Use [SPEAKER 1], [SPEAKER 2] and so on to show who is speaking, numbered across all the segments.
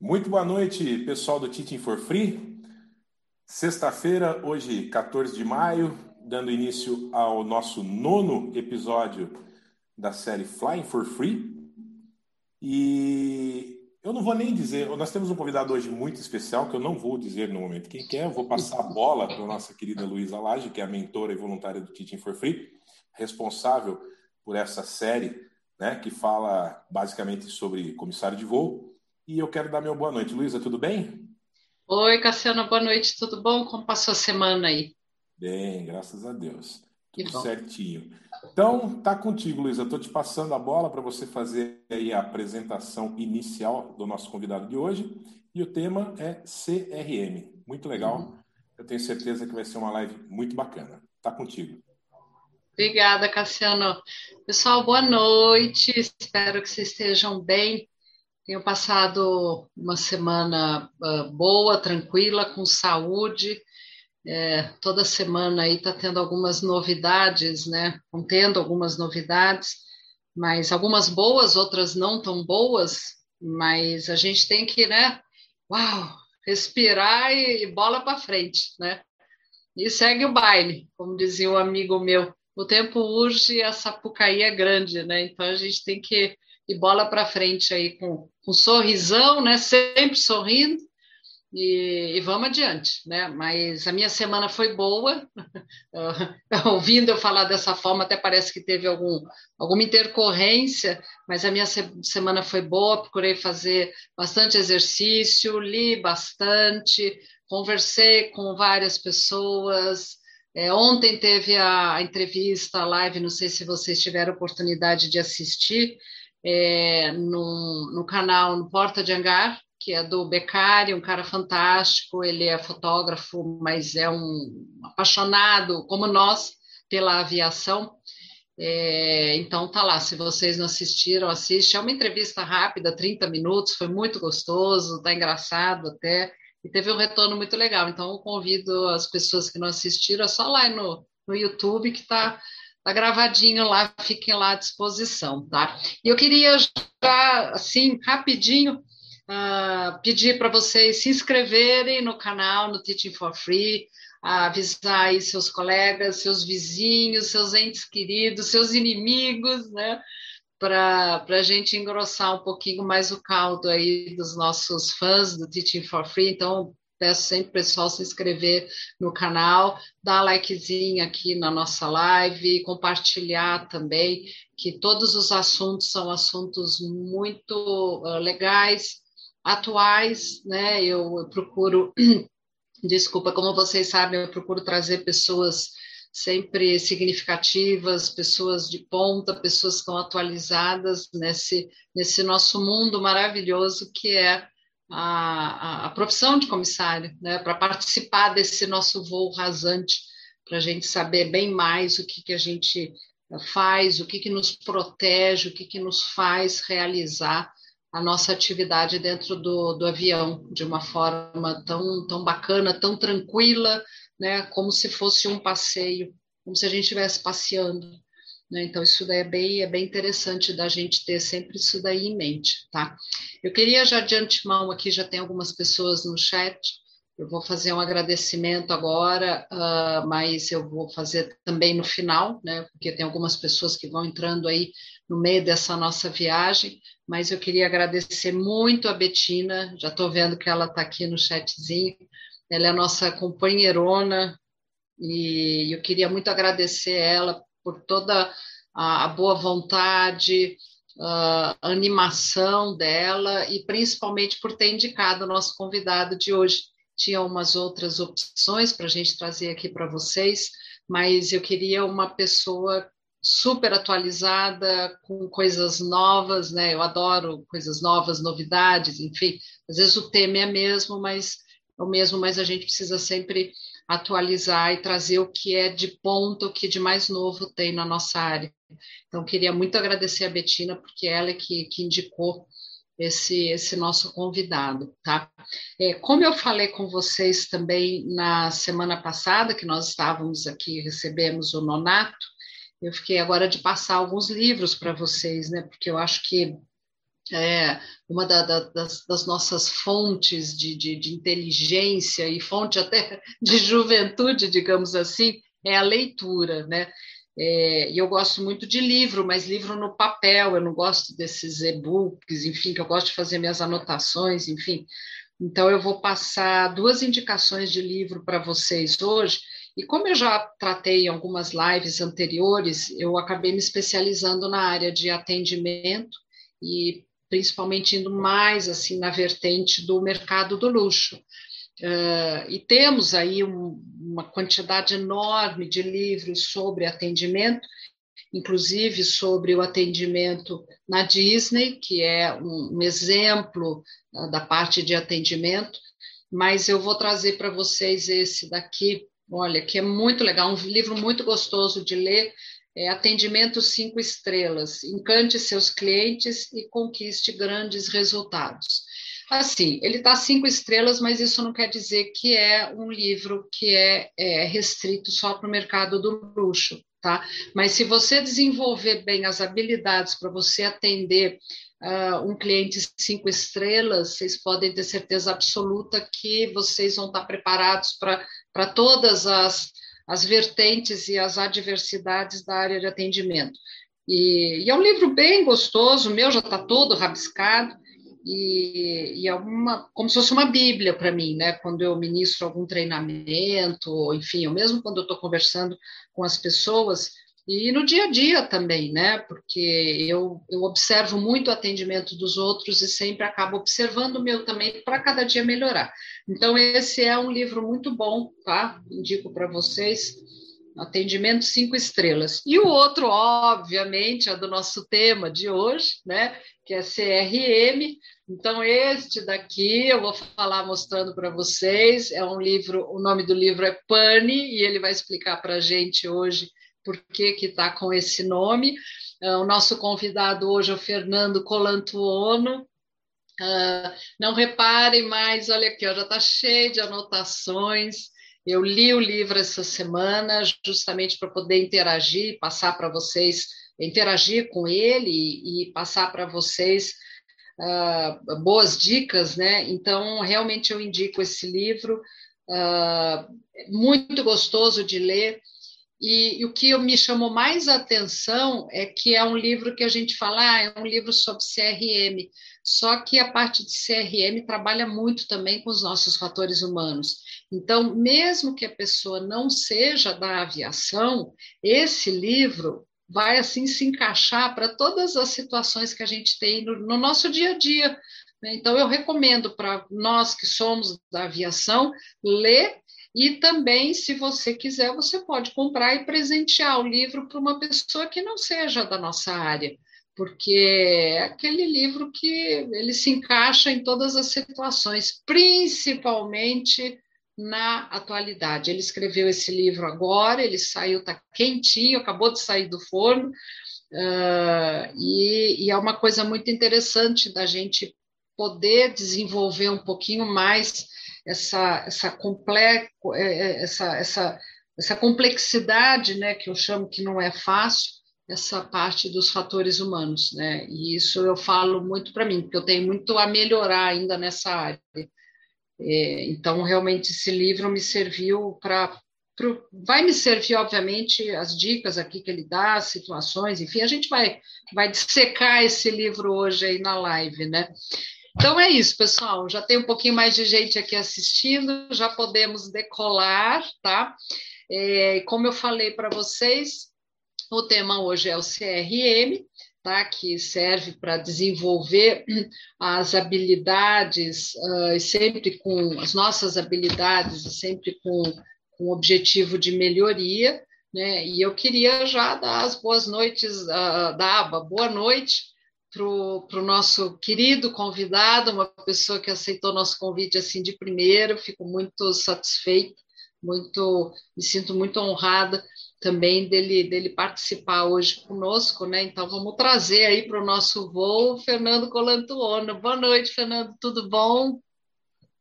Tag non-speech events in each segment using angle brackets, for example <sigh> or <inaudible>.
[SPEAKER 1] Muito boa noite, pessoal do Teaching for Free. Sexta-feira, hoje, 14 de maio, dando início ao nosso nono episódio da série Flying for Free. E eu não vou nem dizer, nós temos um convidado hoje muito especial que eu não vou dizer no momento quem quer, é, eu vou passar a bola para a nossa querida Luísa Lage, que é a mentora e voluntária do Teaching for Free, responsável por essa série, né, que fala basicamente sobre comissário de voo e eu quero dar meu boa noite. Luísa, tudo bem?
[SPEAKER 2] Oi, Cassiano, boa noite, tudo bom? Como passou a semana aí?
[SPEAKER 1] Bem, graças a Deus. Tudo certinho. Então, tá contigo, Luísa. Estou te passando a bola para você fazer aí a apresentação inicial do nosso convidado de hoje. E o tema é CRM. Muito legal. Uhum. Eu tenho certeza que vai ser uma live muito bacana. Tá contigo.
[SPEAKER 2] Obrigada, Cassiano. Pessoal, boa noite. Espero que vocês estejam bem. Tenho passado uma semana uh, boa, tranquila, com saúde. É, toda semana aí está tendo algumas novidades, né? Contendo algumas novidades, mas algumas boas, outras não tão boas. Mas a gente tem que, né? Uau, respirar e, e bola para frente, né? E segue o baile, como dizia um amigo meu. O tempo urge e a sapucaí é grande, né? Então a gente tem que ir bola para frente aí com um sorrisão, né? Sempre sorrindo e, e, vamos adiante, né? Mas a minha semana foi boa. <laughs> Ouvindo eu falar dessa forma, até parece que teve algum, alguma intercorrência, mas a minha se semana foi boa. Procurei fazer bastante exercício, li bastante, conversei com várias pessoas. É, ontem teve a, a entrevista, a live, não sei se vocês tiveram oportunidade de assistir, é, no, no canal no Porta de Hangar, que é do Beccari, um cara fantástico, ele é fotógrafo, mas é um apaixonado, como nós, pela aviação. É, então tá lá, se vocês não assistiram, assiste. É uma entrevista rápida, 30 minutos, foi muito gostoso, tá engraçado até, e teve um retorno muito legal. Então eu convido as pessoas que não assistiram, é só lá no, no YouTube que tá Tá gravadinho lá, fiquem lá à disposição, tá? E eu queria já, assim, rapidinho, uh, pedir para vocês se inscreverem no canal, no Teaching for Free, avisar aí seus colegas, seus vizinhos, seus entes queridos, seus inimigos, né? Para a gente engrossar um pouquinho mais o caldo aí dos nossos fãs do Teaching for Free. Então, Peço sempre pessoal se inscrever no canal, dar likezinho aqui na nossa live, compartilhar também, que todos os assuntos são assuntos muito uh, legais, atuais, né? Eu, eu procuro, <clears throat> desculpa, como vocês sabem, eu procuro trazer pessoas sempre significativas, pessoas de ponta, pessoas que estão atualizadas nesse, nesse nosso mundo maravilhoso que é a, a, profissão de comissário, né, para participar desse nosso voo rasante, para a gente saber bem mais o que, que a gente faz, o que, que nos protege, o que, que nos faz realizar a nossa atividade dentro do, do avião de uma forma tão, tão bacana, tão tranquila, né, como se fosse um passeio, como se a gente estivesse passeando. Né? Então, isso daí é bem, é bem interessante da gente ter sempre isso daí em mente, tá? Eu queria já de antemão aqui, já tem algumas pessoas no chat, eu vou fazer um agradecimento agora, uh, mas eu vou fazer também no final, né? Porque tem algumas pessoas que vão entrando aí no meio dessa nossa viagem, mas eu queria agradecer muito a Betina, já estou vendo que ela está aqui no chatzinho, ela é a nossa companheirona, e eu queria muito agradecer ela por toda a, a boa vontade, a animação dela e principalmente por ter indicado o nosso convidado de hoje. Tinha umas outras opções para a gente trazer aqui para vocês, mas eu queria uma pessoa super atualizada, com coisas novas, né? Eu adoro coisas novas, novidades, enfim. Às vezes o tema é mesmo, mas é o mesmo, mas a gente precisa sempre atualizar e trazer o que é de ponto, o que de mais novo tem na nossa área. Então, queria muito agradecer a Betina, porque ela é que, que indicou esse, esse nosso convidado, tá? É, como eu falei com vocês também na semana passada, que nós estávamos aqui, recebemos o Nonato, eu fiquei agora de passar alguns livros para vocês, né? Porque eu acho que é, uma da, da, das, das, nossas fontes de, de, de, inteligência e fonte até <laughs> de juventude, digamos assim, é a leitura, né? É, e eu gosto muito de livro, mas livro no papel, eu não gosto desses e-books, enfim, que eu gosto de fazer minhas anotações, enfim. Então, eu vou passar duas indicações de livro para vocês hoje. E como eu já tratei em algumas lives anteriores, eu acabei me especializando na área de atendimento e principalmente indo mais assim na vertente do mercado do luxo. Uh, e temos aí um, uma quantidade enorme de livros sobre atendimento, inclusive sobre o atendimento na Disney, que é um, um exemplo uh, da parte de atendimento, mas eu vou trazer para vocês esse daqui, olha, que é muito legal, um livro muito gostoso de ler, é Atendimento Cinco Estrelas, encante seus clientes e conquiste grandes resultados. Assim, ele está cinco estrelas, mas isso não quer dizer que é um livro que é, é restrito só para o mercado do luxo, tá? Mas se você desenvolver bem as habilidades para você atender uh, um cliente cinco estrelas, vocês podem ter certeza absoluta que vocês vão estar preparados para todas as as vertentes e as adversidades da área de atendimento. E, e é um livro bem gostoso, o meu já está todo rabiscado, e, e, é uma, como se fosse uma bíblia para mim, né? Quando eu ministro algum treinamento, enfim, ou mesmo quando eu estou conversando com as pessoas, e no dia a dia também, né? Porque eu, eu observo muito o atendimento dos outros e sempre acabo observando o meu também para cada dia melhorar. Então, esse é um livro muito bom, tá? Indico para vocês. Atendimento cinco estrelas. E o outro, obviamente, é do nosso tema de hoje, né? Que é CRM. Então, este daqui eu vou falar mostrando para vocês. É um livro, o nome do livro é Pane, e ele vai explicar para a gente hoje por que está com esse nome. Uh, o nosso convidado hoje é o Fernando Colantuono. Uh, não reparem mais, olha aqui, ó, já está cheio de anotações. Eu li o livro essa semana justamente para poder interagir, passar para vocês, interagir com ele e, e passar para vocês uh, boas dicas, né? Então, realmente eu indico esse livro, muito gostoso de ler. E, e, o que me chamou mais atenção é que é um livro que a gente fala, ah, é um livro sobre CRM, só que a parte de CRM trabalha muito também com os nossos fatores humanos. Então, mesmo que a pessoa não seja da aviação, esse livro vai assim se encaixar para todas as situações que a gente tem no, no nosso dia a dia. Né? Então, eu recomendo para nós que somos da aviação ler e também, se você quiser, você pode comprar e presentear o livro para uma pessoa que não seja da nossa área, porque é aquele livro que ele se encaixa em todas as situações, principalmente na atualidade. Ele escreveu esse livro agora, ele saiu, está quentinho, acabou de sair do forno, uh, e, e é uma coisa muito interessante da gente poder desenvolver um pouquinho mais essa essa complexo, é, é, essa, essa, essa complexidade, né, que eu chamo que não é fácil, essa parte dos fatores humanos, né? E isso eu falo muito para mim, porque eu tenho muito a melhorar ainda nessa área. É, então, realmente, esse livro me serviu para vai me servir, obviamente, as dicas aqui que ele dá, as situações, enfim, a gente vai, vai dissecar esse livro hoje aí na live, né? Então é isso, pessoal. Já tem um pouquinho mais de gente aqui assistindo, já podemos decolar, tá? É, como eu falei para vocês, o tema hoje é o CRM, tá? Que serve para desenvolver as habilidades, uh, sempre com as nossas habilidades, sempre com, com objetivo de melhoria, né? E eu queria já dar as boas noites uh, da aba. Boa noite para o nosso querido convidado, uma pessoa que aceitou nosso convite assim de primeiro, fico muito satisfeita, muito, me sinto muito honrada também dele, dele participar hoje conosco, né? Então vamos trazer aí para o nosso voo Fernando Colantuono. Boa noite, Fernando, tudo bom?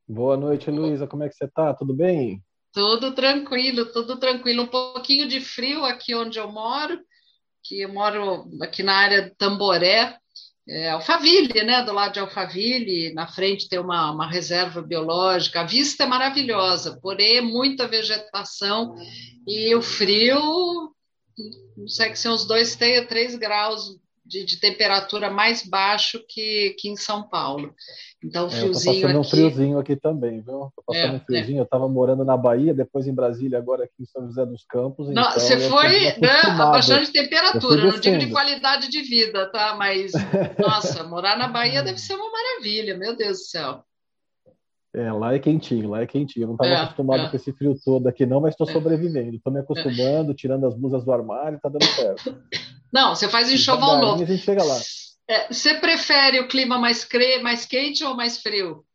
[SPEAKER 3] Boa noite, Luísa, como é que você está? Tudo bem?
[SPEAKER 2] Tudo tranquilo, tudo tranquilo. Um pouquinho de frio aqui onde eu moro, que eu moro aqui na área de Tamboré, é, Alphaville, né? Do lado de Alphaville, na frente tem uma, uma reserva biológica. A vista é maravilhosa, porém é muita vegetação e o frio, não sei que são uns dois, três graus de, de, temperatura mais baixo que, que em São Paulo. Então, friozinho
[SPEAKER 3] é, eu tô passando aqui... um friozinho aqui também, viu? Tô passando é, um friozinho. É. Eu estava morando na Bahia, depois em Brasília, agora aqui em São José dos Campos.
[SPEAKER 2] Não, então você foi né, abaixando de temperatura, não digo de qualidade de vida, tá? Mas, <laughs> nossa, morar na Bahia deve ser uma maravilha, meu Deus do céu.
[SPEAKER 3] É, lá é quentinho, lá é quentinho. Eu não estava é, acostumado é. com esse frio todo aqui, não, mas estou é. sobrevivendo. Estou me acostumando, tirando as blusas do armário, está dando certo.
[SPEAKER 2] Não, você faz enxoval novo.
[SPEAKER 3] A gente chega lá.
[SPEAKER 2] É, você prefere o clima mais, cre... mais quente ou mais frio?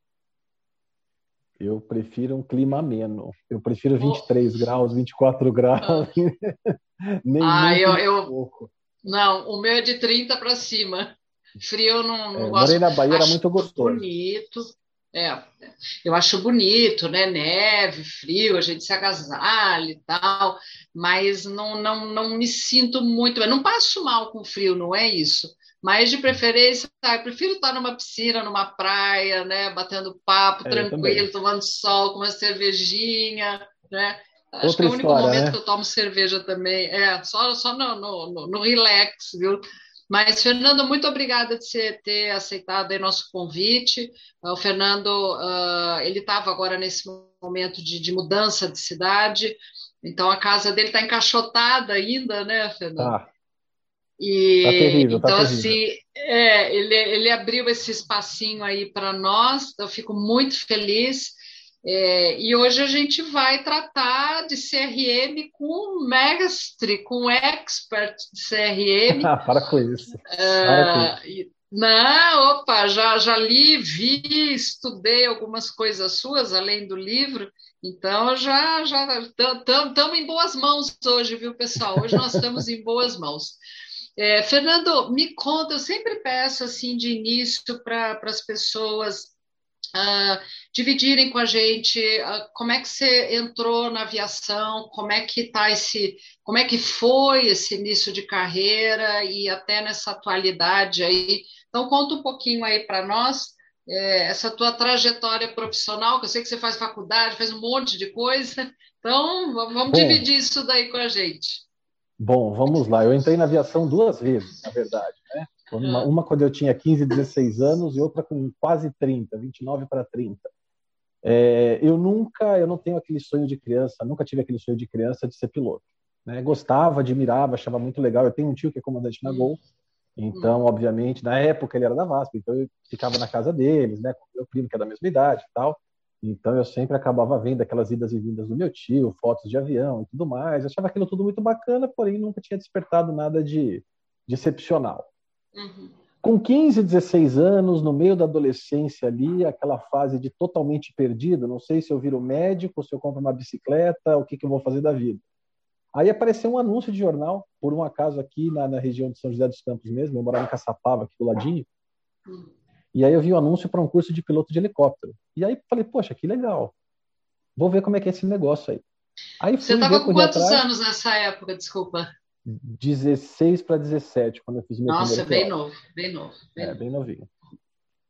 [SPEAKER 3] Eu prefiro um clima ameno. Eu prefiro 23 oh. graus, 24 graus. Ah. <laughs>
[SPEAKER 2] Nem ah, eu, eu... Pouco. Não, o meu é de 30 para cima. Frio não, não é, gosto.
[SPEAKER 3] Morei na Bahia, Acho era muito gostoso.
[SPEAKER 2] Bonito. É, eu acho bonito, né? Neve, frio, a gente se agasalha e tal, mas não, não, não me sinto muito. Eu não passo mal com frio, não é isso. Mas de preferência, tá, eu prefiro estar numa piscina, numa praia, né? Batendo papo, é, tranquilo, tomando sol, com uma cervejinha, né? Acho Outra que é o único história, momento né? que eu tomo cerveja também. É, só, só no, no, no relax, viu? Mas, Fernando, muito obrigada de você ter aceitado nosso convite. O Fernando, uh, ele estava agora nesse momento de, de, mudança de cidade, então a casa dele está encaixotada ainda, né, Fernando?
[SPEAKER 3] Tá. E, tá terrível,
[SPEAKER 2] tá
[SPEAKER 3] então,
[SPEAKER 2] terrível. assim, é, ele, ele abriu esse espacinho aí para nós, eu fico muito feliz. É, e hoje a gente vai tratar de CRM com mestre, com expert de CRM. <laughs>
[SPEAKER 3] Para com isso. Para
[SPEAKER 2] com isso. Não, opa, já, já li, vi, estudei algumas coisas suas, além do livro, então já já estamos em boas mãos hoje, viu, pessoal? Hoje nós estamos em boas mãos. É, Fernando, me conta, eu sempre peço assim de início para as pessoas uh, dividirem com a gente uh, como é que você entrou na aviação, como é que tá esse, como é que foi esse início de carreira e até nessa atualidade aí. Então conta um pouquinho aí para nós é, essa tua trajetória profissional, que eu sei que você faz faculdade, faz um monte de coisa. Então vamos Bom, dividir isso daí com a gente.
[SPEAKER 3] Bom, vamos lá. Eu entrei na aviação duas vezes, na verdade. Né? Uma, uma, quando eu tinha 15, 16 anos e outra com quase 30, 29 para 30. É, eu nunca, eu não tenho aquele sonho de criança, nunca tive aquele sonho de criança de ser piloto. Né? Gostava, admirava, achava muito legal. Eu tenho um tio que é comandante na Gol, então, obviamente, na época ele era da VASP, então eu ficava na casa deles, né, com meu primo que é da mesma idade e tal. Então eu sempre acabava vendo aquelas idas e vindas do meu tio, fotos de avião e tudo mais. Eu achava aquilo tudo muito bacana, porém nunca tinha despertado nada de, de excepcional. Uhum. Com 15, 16 anos, no meio da adolescência ali, aquela fase de totalmente perdido, não sei se eu viro médico, se eu compro uma bicicleta, o que, que eu vou fazer da vida. Aí apareceu um anúncio de jornal, por um acaso aqui na, na região de São José dos Campos mesmo, eu morava em Caçapava, aqui do ladinho. E aí eu vi o um anúncio para um curso de piloto de helicóptero. E aí falei, poxa, que legal. Vou ver como é que é esse negócio aí. aí
[SPEAKER 2] Você estava com quantos atrás, anos nessa época, desculpa?
[SPEAKER 3] 16 para 17, quando eu fiz meu
[SPEAKER 2] Nossa, bem novo, bem novo. Bem
[SPEAKER 3] é,
[SPEAKER 2] novo.
[SPEAKER 3] bem novinho.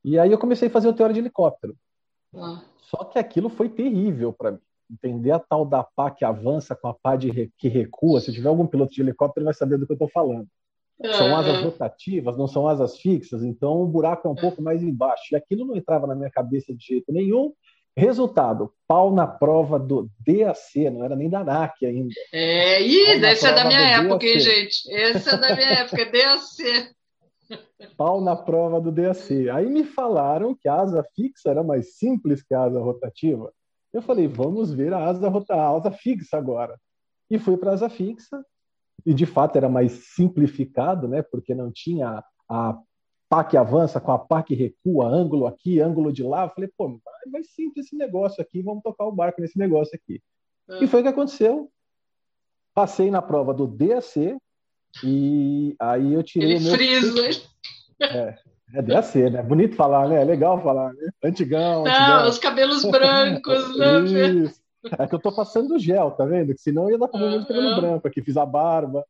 [SPEAKER 3] E aí eu comecei a fazer o teoria de helicóptero. Ah. Só que aquilo foi terrível para mim. Entender a tal da pá que avança com a pá de que recua. Se tiver algum piloto de helicóptero, vai saber do que eu estou falando. São asas rotativas, não são asas fixas, então o buraco é um pouco mais embaixo. E aquilo não entrava na minha cabeça de jeito nenhum. Resultado, pau na prova do DAC, não era nem da ANAC ainda.
[SPEAKER 2] É, ih, essa é da minha época, hein, gente? Essa é da minha época, DAC.
[SPEAKER 3] Pau na prova do DAC. Aí me falaram que a asa fixa era mais simples que a asa rotativa. Eu falei, vamos ver a asa, rota... a asa fixa agora. E fui para a asa fixa, e de fato era mais simplificado, né? Porque não tinha a pá que avança com a que recua, ângulo aqui, ângulo de lá. Eu falei, pô, vai simples esse negócio aqui, vamos tocar o barco nesse negócio aqui. É. E foi o que aconteceu. Passei na prova do DAC e aí eu tirei
[SPEAKER 2] Ele meu. Frisa.
[SPEAKER 3] É, é DAC, né? Bonito falar, né? É legal falar, né? Antigão.
[SPEAKER 2] Não, antigão. os cabelos brancos, <laughs> né?
[SPEAKER 3] Isso. É que eu tô passando gel, tá vendo? Que senão ia dar problema de cabelo branco aqui, fiz a barba.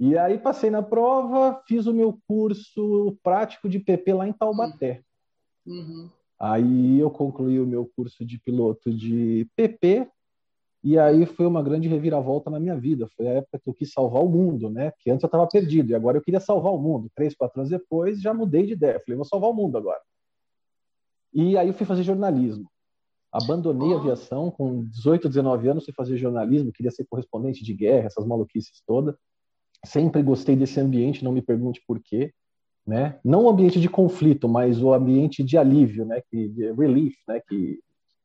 [SPEAKER 3] E aí passei na prova, fiz o meu curso prático de PP lá em Taubaté. Uhum. Aí eu concluí o meu curso de piloto de PP e aí foi uma grande reviravolta na minha vida. Foi a época que eu quis salvar o mundo, né? Que antes eu estava perdido e agora eu queria salvar o mundo. Três, quatro anos depois já mudei de ideia. Falei, vou salvar o mundo agora. E aí eu fui fazer jornalismo. Abandonei a aviação com 18, 19 anos, fui fazer jornalismo, queria ser correspondente de guerra, essas maluquices todas. Sempre gostei desse ambiente, não me pergunte por quê, né? Não o ambiente de conflito, mas o ambiente de alívio, né? Que de relief, né? Que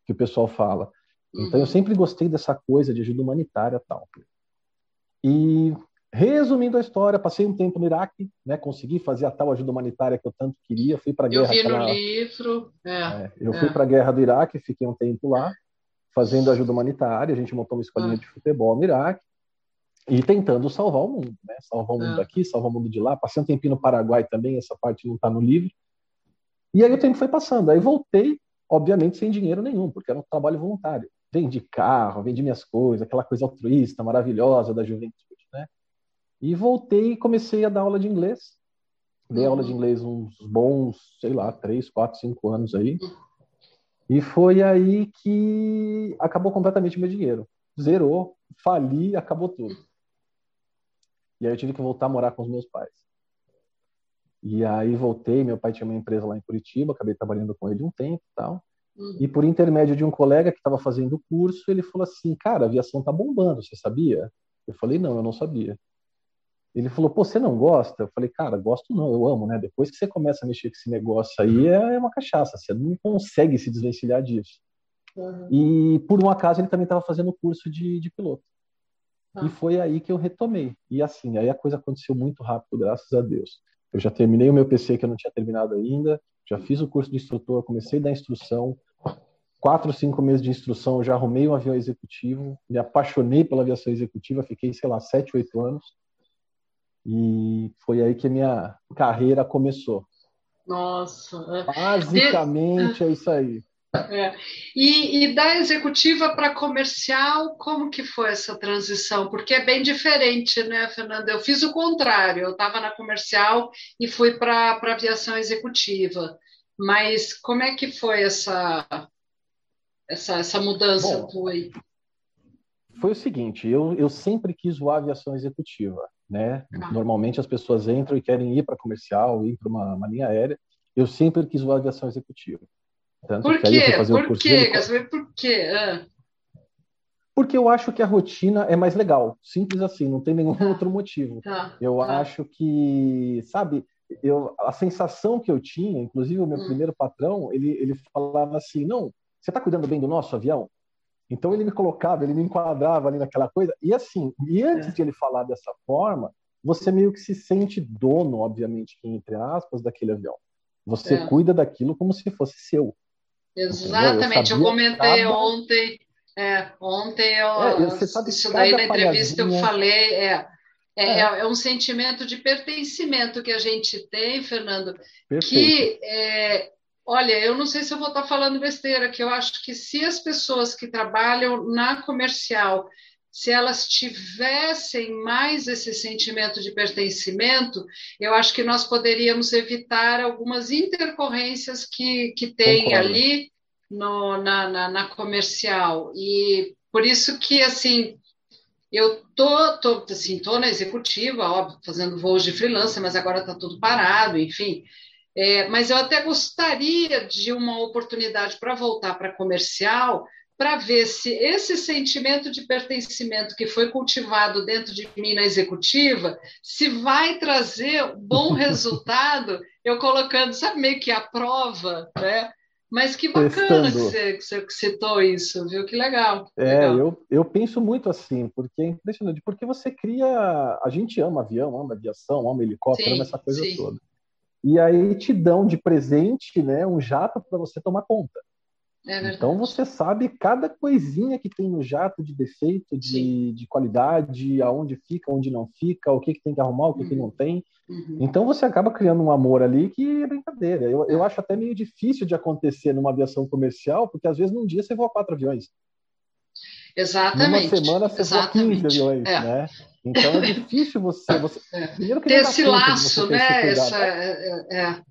[SPEAKER 3] que o pessoal fala. Então eu uhum. sempre gostei dessa coisa de ajuda humanitária, tal. E Resumindo a história, passei um tempo no Iraque, né? Consegui fazer a tal ajuda humanitária que eu tanto queria. Fui para a guerra.
[SPEAKER 2] Eu vi aquela... no livro. É,
[SPEAKER 3] é, eu é. fui para a guerra do Iraque, fiquei um tempo lá, fazendo ajuda humanitária. A gente montou uma escolinha ah. de futebol no Iraque e tentando salvar o mundo, né? Salvar o mundo daqui, ah. salvar o mundo de lá. Passei um tempinho no Paraguai também. Essa parte não está no livro. E aí o tempo foi passando. Aí voltei, obviamente sem dinheiro nenhum, porque era um trabalho voluntário. Vendi carro, vendi minhas coisas, aquela coisa altruísta, maravilhosa da juventude. E voltei e comecei a dar aula de inglês. Dei aula de uhum. inglês uns bons, sei lá, três, quatro, cinco anos aí. E foi aí que acabou completamente meu dinheiro. Zerou, fali, acabou tudo. E aí eu tive que voltar a morar com os meus pais. E aí voltei, meu pai tinha uma empresa lá em Curitiba, acabei trabalhando com ele um tempo e tal. Uhum. E por intermédio de um colega que estava fazendo o curso, ele falou assim: Cara, a aviação tá bombando, você sabia? Eu falei: Não, eu não sabia. Ele falou, pô, você não gosta? Eu falei, cara, gosto não, eu amo, né? Depois que você começa a mexer com esse negócio aí, é uma cachaça, você não consegue se desvencilhar disso. Uhum. E por um acaso ele também estava fazendo o curso de, de piloto. Uhum. E foi aí que eu retomei. E assim, aí a coisa aconteceu muito rápido, graças a Deus. Eu já terminei o meu PC que eu não tinha terminado ainda, já fiz o curso de instrutor, comecei a dar instrução. Quatro, cinco meses de instrução, eu já arrumei um avião executivo, me apaixonei pela aviação executiva, fiquei, sei lá, sete, oito anos e foi aí que a minha carreira começou.
[SPEAKER 2] Nossa.
[SPEAKER 3] É. Basicamente é isso aí.
[SPEAKER 2] É. E, e, da executiva para comercial, como que foi essa transição? Porque é bem diferente, né, Fernanda? Eu fiz o contrário, eu estava na comercial e fui para a aviação executiva. Mas como é que foi essa, essa, essa mudança Bom, tua aí?
[SPEAKER 3] Foi o seguinte, eu, eu sempre quis voar aviação executiva né? Ah. Normalmente as pessoas entram e querem ir para comercial, ir para uma, uma, linha aérea. Eu sempre quis voar aviação executiva.
[SPEAKER 2] Tanto por quê? Por quê? De... Por quê? Ah.
[SPEAKER 3] Porque eu acho que a rotina é mais legal. Simples assim, não tem nenhum tá. outro motivo. Tá. Eu tá. acho que, sabe, eu, a sensação que eu tinha, inclusive o meu hum. primeiro patrão, ele, ele falava assim, não, você está cuidando bem do nosso avião? Então ele me colocava, ele me enquadrava ali naquela coisa. E assim, e antes é. de ele falar dessa forma, você meio que se sente dono, obviamente, entre aspas, daquele avião. Você é. cuida daquilo como se fosse seu.
[SPEAKER 2] Exatamente. Eu, eu, comentei cada... ontem. É, ontem eu, é, isso daí na entrevista eu falei. É, é, é, é, um sentimento de pertencimento que a gente tem, Fernando, Perfeito. que é, Olha, eu não sei se eu vou estar falando besteira, que eu acho que se as pessoas que trabalham na comercial, se elas tivessem mais esse sentimento de pertencimento, eu acho que nós poderíamos evitar algumas intercorrências que, que tem Concordo. ali no, na, na, na, comercial. E por isso que, assim, eu tô, tô, assim, tô na executiva, óbvio, fazendo voos de freelancer, mas agora está tudo parado, enfim. É, mas eu até gostaria de uma oportunidade para voltar para comercial, para ver se esse sentimento de pertencimento que foi cultivado dentro de mim na executiva, se vai trazer bom <laughs> resultado, eu colocando, sabe, meio que a prova, né? Mas que bacana que você, que você, citou isso, viu? Que legal.
[SPEAKER 3] É,
[SPEAKER 2] legal.
[SPEAKER 3] Eu, eu penso muito assim, porque é impressionante, porque você cria. A gente ama avião, ama aviação, ama helicóptero, sim, ama essa coisa sim. toda e aí te dão de presente né, um jato para você tomar conta. É então você sabe cada coisinha que tem no jato de defeito, de, de qualidade, aonde fica, onde não fica, o que, que tem que arrumar, o que, uhum. que não tem. Uhum. Então você acaba criando um amor ali que é brincadeira. Eu, eu acho até meio difícil de acontecer numa aviação comercial, porque às vezes num dia você voa quatro aviões.
[SPEAKER 2] Exatamente.
[SPEAKER 3] Numa semana você
[SPEAKER 2] exatamente.
[SPEAKER 3] voa 15 aviões, é. né? Então é difícil você. você... <laughs>
[SPEAKER 2] É. Primeiro que ter esse laço, né? Essa, é, é, é,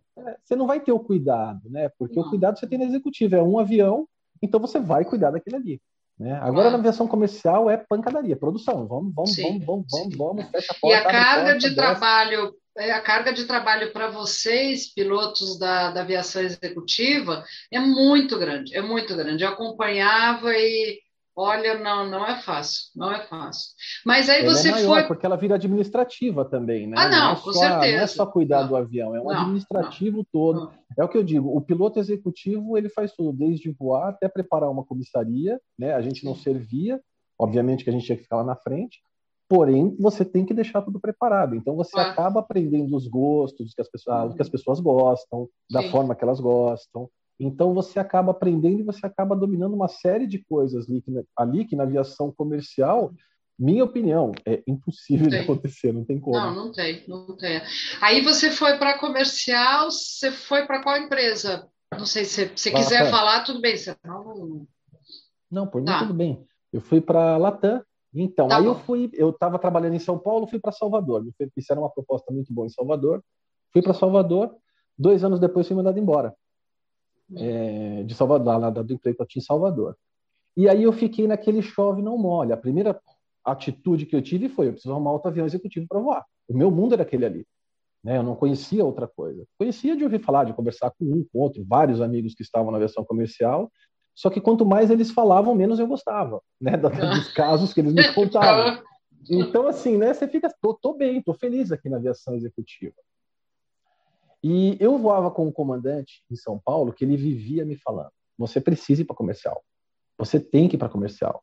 [SPEAKER 3] Você não vai ter o cuidado, né? Porque não. o cuidado você tem na executiva, é um avião, então você vai cuidar daquele ali. Né? Agora, na aviação comercial, é pancadaria, produção. Vamos, vamos, vamos, vamos, vamos, vamos, fecha a porta.
[SPEAKER 2] E a carga porta, de desce. trabalho, a carga de trabalho para vocês, pilotos da, da aviação executiva, é muito grande, é muito grande. Eu acompanhava e Olha, não, não é fácil, não é fácil. Mas aí
[SPEAKER 3] ela
[SPEAKER 2] você
[SPEAKER 3] é maior,
[SPEAKER 2] foi.
[SPEAKER 3] Porque ela vira administrativa também, né?
[SPEAKER 2] Ah, não, não é com
[SPEAKER 3] só,
[SPEAKER 2] certeza.
[SPEAKER 3] Não é só cuidar não. do avião, é um não, administrativo todo. É o que eu digo, o piloto executivo ele faz tudo, desde voar até preparar uma comissaria, né? A gente não servia, obviamente que a gente tinha que ficar lá na frente, porém você tem que deixar tudo preparado. Então você ah. acaba aprendendo os gostos que as pessoas, uhum. que as pessoas gostam, da Sim. forma que elas gostam. Então você acaba aprendendo e você acaba dominando uma série de coisas ali que, ali, que na aviação comercial, minha opinião, é impossível de acontecer, não tem como.
[SPEAKER 2] Não, não tem, não tem. Aí você foi para comercial, você foi para qual empresa? Não sei se você quiser falar, tudo bem. Você
[SPEAKER 3] não, não por mim tá. tudo bem. Eu fui para Latam. Então, tá aí bom. eu fui, eu estava trabalhando em São Paulo, fui para Salvador. Me fizeram uma proposta muito boa em Salvador. Fui para Salvador. Dois anos depois fui mandado embora é, de Salvador, lá do emprego que eu tinha em Salvador. E aí eu fiquei naquele chove não molha. A primeira atitude que eu tive foi: eu preciso arrumar outro avião executivo para voar. O meu mundo era aquele ali. Né? Eu não conhecia outra coisa. Conhecia de ouvir falar, de conversar com um, com outro, vários amigos que estavam na aviação comercial. Só que quanto mais eles falavam, menos eu gostava, né? <laughs> Dos casos que eles me contavam. Então, assim, né? Você fica, tô, tô bem, tô feliz aqui na aviação executiva. E eu voava com um comandante em São Paulo que ele vivia me falando: você precisa ir para comercial. Você tem que ir para comercial.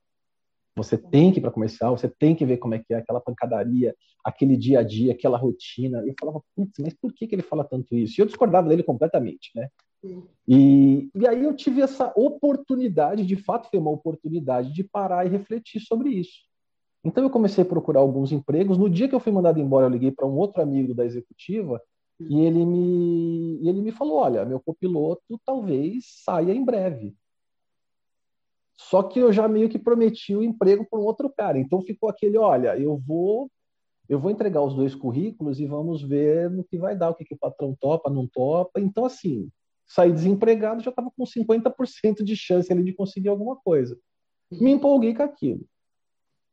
[SPEAKER 3] Você tem que ir para comercial, você tem que ver como é que é aquela pancadaria, aquele dia a dia, aquela rotina. Eu falava, putz, mas por que, que ele fala tanto isso? E eu discordava dele completamente, né? E, e aí eu tive essa oportunidade, de fato foi uma oportunidade de parar e refletir sobre isso. Então eu comecei a procurar alguns empregos. No dia que eu fui mandado embora, eu liguei para um outro amigo da executiva e ele me, e ele me falou: olha, meu copiloto talvez saia em breve. Só que eu já meio que prometi o emprego para um outro cara. Então ficou aquele: olha, eu vou eu vou entregar os dois currículos e vamos ver no que vai dar, o que, que o patrão topa, não topa. Então, assim, saí desempregado, já estava com 50% de chance ali de conseguir alguma coisa. Me empolguei com aquilo.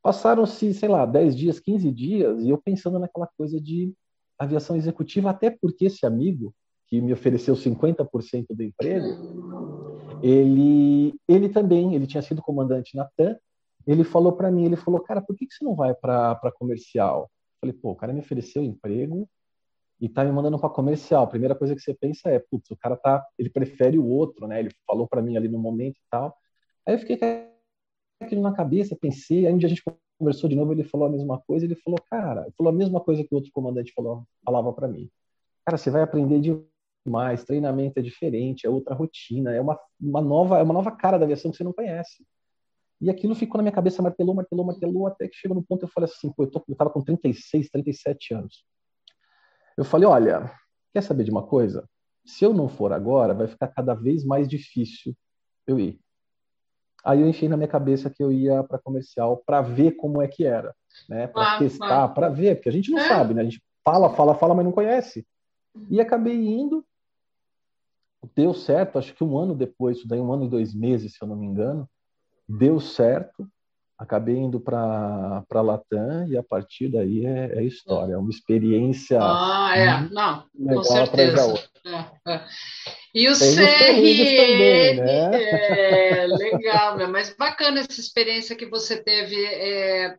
[SPEAKER 3] Passaram-se, sei lá, 10 dias, 15 dias, e eu pensando naquela coisa de aviação executiva, até porque esse amigo, que me ofereceu 50% do emprego, ele, ele também, ele tinha sido comandante na TAM, ele falou para mim, ele falou, cara, por que, que você não vai para comercial? Eu falei, pô, o cara me ofereceu emprego e tá me mandando para comercial. A primeira coisa que você pensa é, putz, o cara tá, ele prefere o outro, né? Ele falou para mim ali no momento e tal. Aí eu fiquei com aquilo na cabeça, pensei, aí um dia a gente conversou de novo, ele falou a mesma coisa, ele falou, cara, falou a mesma coisa que o outro comandante falou, falava para mim. Cara, você vai aprender demais, treinamento é diferente, é outra rotina, é uma, uma nova, é uma nova cara da aviação que você não conhece. E aquilo ficou na minha cabeça, martelou, martelou, martelou, até que chegou no ponto eu falei assim, pô, eu, tô, eu tava com 36, 37 anos. Eu falei, olha, quer saber de uma coisa? Se eu não for agora, vai ficar cada vez mais difícil eu ir. Aí eu enchei na minha cabeça que eu ia para comercial para ver como é que era, né? Para ah, testar, ah. para ver, porque a gente não é. sabe, né? A gente fala, fala, fala, mas não conhece. E acabei indo, deu certo, acho que um ano depois, isso daí um ano e dois meses, se eu não me engano, deu certo. Acabei indo para para Latam e a partir daí é, é, história, é uma experiência.
[SPEAKER 2] Ah, é, não, com certeza. É, é. E o Tem CRM, né? é, legal, mas bacana essa experiência que você teve. É,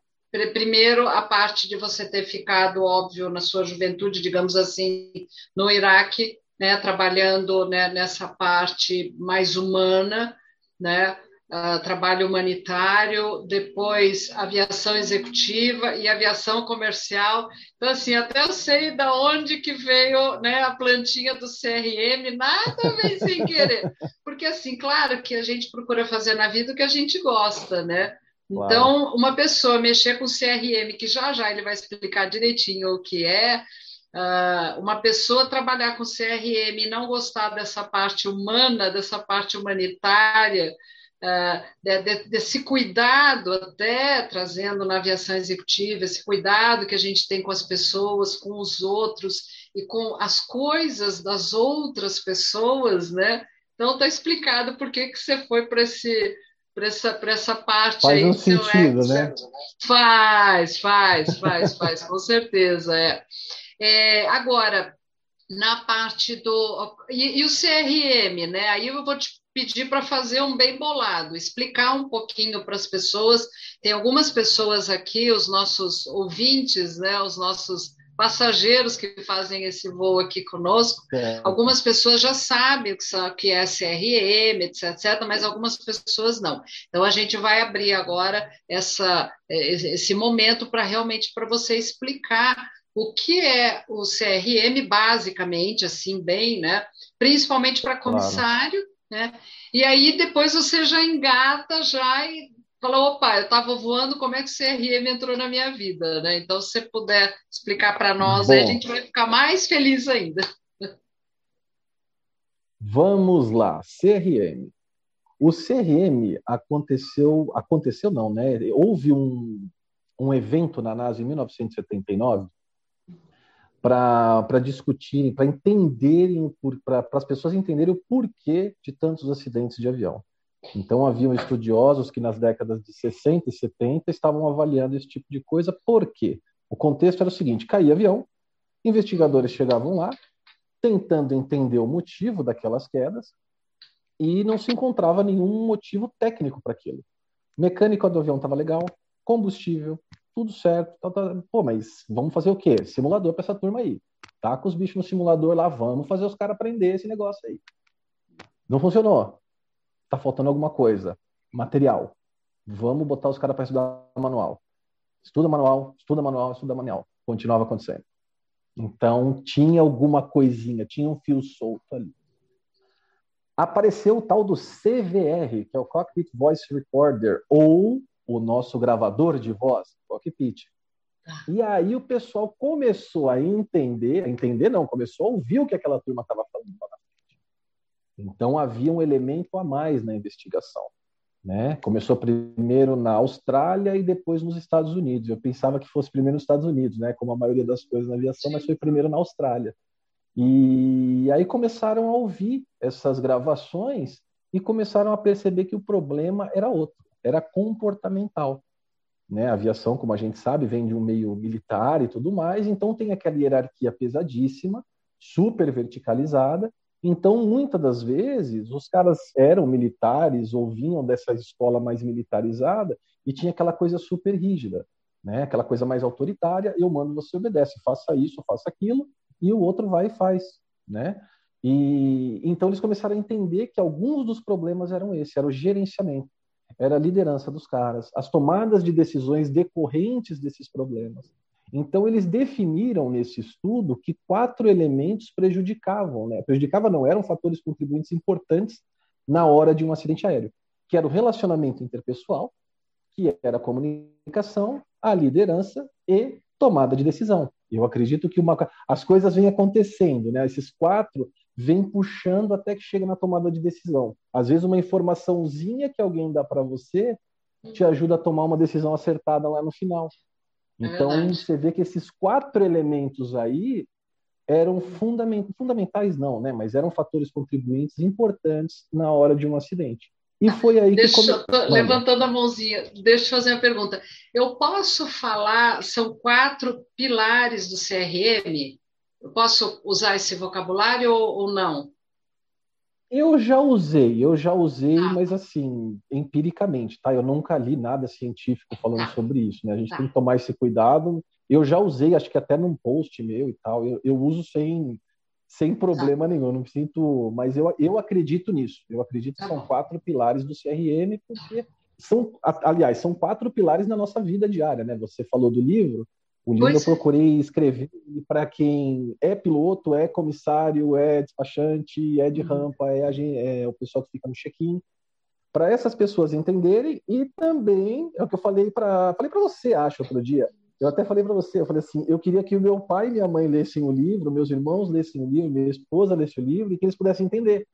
[SPEAKER 2] primeiro, a parte de você ter ficado, óbvio, na sua juventude, digamos assim, no Iraque, né, trabalhando né, nessa parte mais humana, né, uh, trabalho humanitário, depois aviação executiva e aviação comercial. Então, assim, até eu sei da onde que veio né, a plantinha do CRM, nada vem sem querer. Porque, assim, claro que a gente procura fazer na vida o que a gente gosta, né? Então, uma pessoa mexer com CRM, que já já ele vai explicar direitinho o que é, Uh, uma pessoa trabalhar com CRM e não gostar dessa parte humana, dessa parte humanitária, uh, desse cuidado até trazendo na aviação executiva, esse cuidado que a gente tem com as pessoas, com os outros e com as coisas das outras pessoas, né? Então está explicado por que, que você foi para esse para essa, essa parte
[SPEAKER 3] faz
[SPEAKER 2] aí
[SPEAKER 3] um sentido, né?
[SPEAKER 2] Faz, faz, faz, faz, com certeza. É. é. agora, na parte do. E, e, o CRM, né? Aí eu vou te pedir para fazer um bem bolado, explicar um pouquinho para as pessoas. Tem algumas pessoas aqui, os nossos ouvintes, né? Os nossos passageiros que fazem esse voo aqui conosco. É. Algumas pessoas já sabem o que é CRM, etc, etc, mas algumas pessoas não. Então a gente vai abrir agora essa, esse momento para realmente para você explicar o que é o CRM basicamente, assim bem, né? Principalmente para comissário, claro. Né? E aí depois você já engata já e falou, opa, eu estava voando, como é que o CRM entrou na minha vida, né? Então, se você puder explicar para nós, aí a gente vai ficar mais feliz ainda.
[SPEAKER 3] Vamos lá, CRM. O CRM aconteceu, aconteceu não, né? Houve um, um evento na NASA em 1979 para discutirem, para entenderem, para as pessoas entenderem o porquê de tantos acidentes de avião. Então, haviam estudiosos que nas décadas de 60 e 70 estavam avaliando esse tipo de coisa. Por quê? O contexto era o seguinte: caía avião, investigadores chegavam lá, tentando entender o motivo daquelas quedas, e não se encontrava nenhum motivo técnico para aquilo. Mecânico do avião estava legal, combustível, tudo certo. Tá, tá. Pô, mas vamos fazer o quê? Simulador para essa turma aí. Tá com os bichos no simulador lá, vamos fazer os caras aprender esse negócio aí. Não funcionou está faltando alguma coisa. Material. Vamos botar os caras para estudar manual. Estuda manual, estuda manual, estuda manual. Continuava acontecendo. Então, tinha alguma coisinha, tinha um fio solto ali. Apareceu o tal do CVR, que é o Cockpit Voice Recorder, ou o nosso gravador de voz, cockpit. Tá. E aí o pessoal começou a entender, a entender não, começou a ouvir o que aquela turma estava falando então havia um elemento a mais na investigação. Né? Começou primeiro na Austrália e depois nos Estados Unidos. Eu pensava que fosse primeiro nos Estados Unidos, né? como a maioria das coisas na aviação, mas foi primeiro na Austrália. E aí começaram a ouvir essas gravações e começaram a perceber que o problema era outro, era comportamental. Né? A aviação, como a gente sabe, vem de um meio militar e tudo mais, então tem aquela hierarquia pesadíssima, super verticalizada, então, muitas das vezes, os caras eram militares ou vinham dessa escola mais militarizada e tinha aquela coisa super rígida, né? aquela coisa mais autoritária, eu mando, você obedece, faça isso, faça aquilo, e o outro vai e faz. Né? E então eles começaram a entender que alguns dos problemas eram esse, era o gerenciamento, era a liderança dos caras, as tomadas de decisões decorrentes desses problemas. Então, eles definiram nesse estudo que quatro elementos prejudicavam, né? Prejudicava não, eram fatores contribuintes importantes na hora de um acidente aéreo, que era o relacionamento interpessoal, que era a comunicação, a liderança e tomada de decisão. Eu acredito que uma, as coisas vêm acontecendo, né? Esses quatro vêm puxando até que chega na tomada de decisão. Às vezes, uma informaçãozinha que alguém dá para você te ajuda a tomar uma decisão acertada lá no final. É então, é você vê que esses quatro elementos aí eram fundamentais, não, né? Mas eram fatores contribuintes importantes na hora de um acidente. E foi aí
[SPEAKER 2] deixa,
[SPEAKER 3] que come...
[SPEAKER 2] levantando a mãozinha, deixa eu fazer uma pergunta. Eu posso falar, são quatro pilares do CRM? Eu posso usar esse vocabulário ou, ou não?
[SPEAKER 3] Eu já usei, eu já usei, ah. mas assim, empiricamente, tá? Eu nunca li nada científico falando ah. sobre isso, né? A gente ah. tem que tomar esse cuidado. Eu já usei, acho que até num post meu e tal, eu, eu uso sem, sem problema nenhum, não me sinto. Mas eu, eu acredito nisso. Eu acredito que são quatro pilares do CRM, porque são, aliás, são quatro pilares na nossa vida diária, né? Você falou do livro, o livro pois. eu procurei escrever para quem é piloto, é comissário, é despachante, é de uhum. rampa, é, é o pessoal que fica no check-in, para essas pessoas entenderem e também é o que eu falei para falei para você, acho outro dia. Eu até falei para você, eu falei assim, eu queria que o meu pai e minha mãe lessem o livro, meus irmãos lessem o livro, minha esposa lesse o livro e que eles pudessem entender.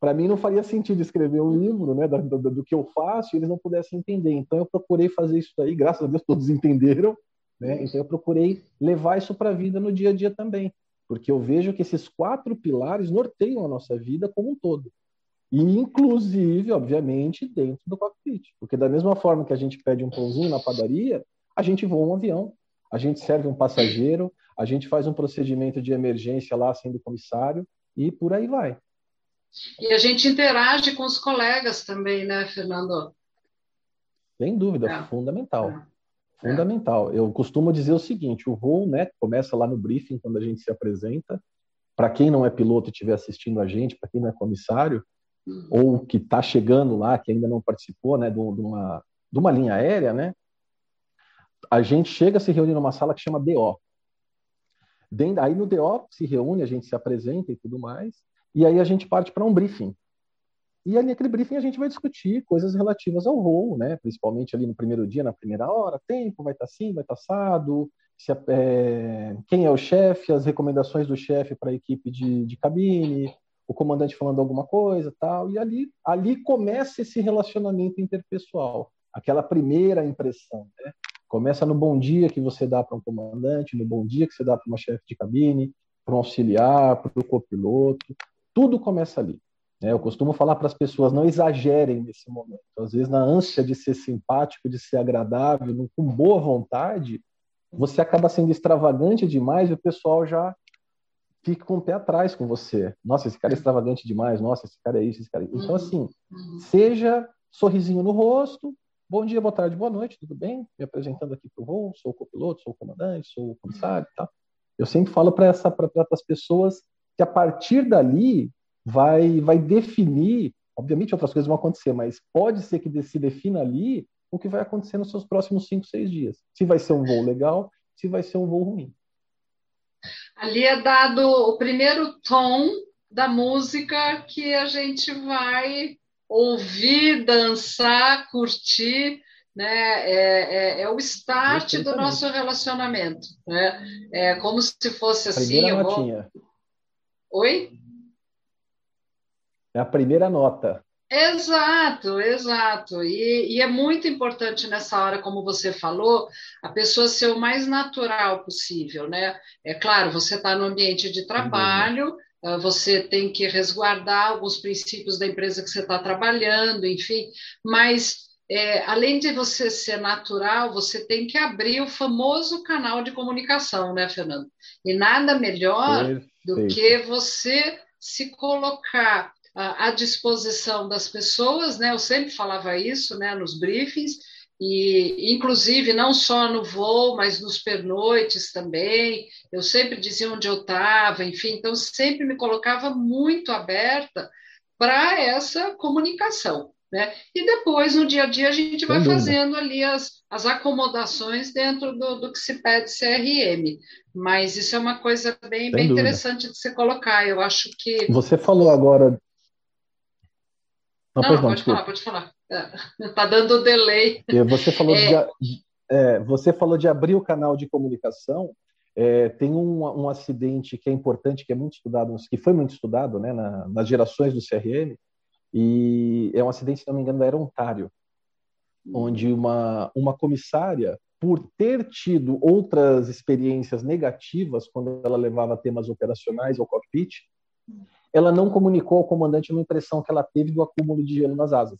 [SPEAKER 3] para mim não faria sentido escrever um livro né, do, do, do, que eu faço e eles não pudessem entender. Então eu procurei fazer isso aí, graças a Deus todos <laughs> entenderam, né? Então eu procurei levar isso para a vida no dia a dia também, porque eu vejo que esses quatro pilares norteiam a nossa vida como um todo. E inclusive, obviamente, dentro do cockpit, porque da mesma forma que a gente pede um pãozinho na padaria, a gente voa um avião, a gente serve um passageiro, a gente faz um procedimento de emergência lá sendo comissário e por aí vai.
[SPEAKER 2] E a gente interage com os colegas também, né, Fernando?
[SPEAKER 3] Sem dúvida, é. fundamental. É. Fundamental. Eu costumo dizer o seguinte: o voo, né, começa lá no briefing quando a gente se apresenta. Para quem não é piloto e estiver assistindo a gente, para quem não é comissário, uhum. ou que está chegando lá, que ainda não participou, né, de uma, de uma linha aérea, né, a gente chega, se reúne numa sala que chama DO. Aí no DO se reúne, a gente se apresenta e tudo mais, e aí a gente parte para um briefing. E ali naquele briefing a gente vai discutir coisas relativas ao voo, né? Principalmente ali no primeiro dia, na primeira hora, tempo, vai estar tá assim, vai estar tá assado, se, é, quem é o chefe, as recomendações do chefe para a equipe de, de cabine, o comandante falando alguma coisa, tal. E ali, ali começa esse relacionamento interpessoal, aquela primeira impressão, né? Começa no bom dia que você dá para um comandante, no bom dia que você dá para uma chefe de cabine, para um auxiliar, para o copiloto. Tudo começa ali. Né? Eu costumo falar para as pessoas, não exagerem nesse momento. Às vezes, na ânsia de ser simpático, de ser agradável, com boa vontade, você acaba sendo extravagante demais e o pessoal já fica com o pé atrás com você. Nossa, esse cara é extravagante demais. Nossa, esse cara é isso, esse cara é isso. Então, assim, seja sorrisinho no rosto. Bom dia, boa tarde, boa noite, tudo bem? Me apresentando aqui para o voo, sou o copiloto, sou o comandante, sou o comissário tal. Eu sempre falo para as pessoas que a partir dali vai, vai definir, obviamente outras coisas vão acontecer, mas pode ser que se defina ali o que vai acontecer nos seus próximos cinco, seis dias. Se vai ser um voo legal, se vai ser um voo ruim.
[SPEAKER 2] Ali é dado o primeiro tom da música que a gente vai ouvir, dançar, curtir, né? É, é, é o start do nosso relacionamento, né? É como se fosse assim.
[SPEAKER 3] Primeira notinha. Vou...
[SPEAKER 2] Oi?
[SPEAKER 3] É a primeira nota.
[SPEAKER 2] Exato, exato. E, e, é muito importante nessa hora, como você falou, a pessoa ser o mais natural possível, né? É claro, você está no ambiente de trabalho, uhum. você tem que resguardar alguns princípios da empresa que você está trabalhando, enfim, mas é, além de você ser natural, você tem que abrir o famoso canal de comunicação, né, Fernando? E nada melhor Perfeito. do que você se colocar à disposição das pessoas, né? Eu sempre falava isso, né, nos briefings, e inclusive não só no voo, mas nos pernoites também. Eu sempre dizia onde eu estava, enfim, então sempre me colocava muito aberta para essa comunicação. Né? E depois, no dia a dia, a gente vai fazendo ali as, as acomodações dentro do, do que se pede CRM. Mas isso é uma coisa bem, bem interessante de se colocar. Eu acho que.
[SPEAKER 3] Você falou agora
[SPEAKER 2] não, não pode falar, pode falar. Está é, dando delay.
[SPEAKER 3] Você falou, é... de, é, você falou de abrir o canal de comunicação. É, tem um, um, acidente que é importante, que é muito estudado, que foi muito estudado né, na, nas gerações do CRM, e é um acidente, se não me engano, da Aerontário, onde uma, uma comissária, por ter tido outras experiências negativas quando ela levava temas operacionais ao cockpit, ela não comunicou ao comandante uma impressão que ela teve do acúmulo de gelo nas asas.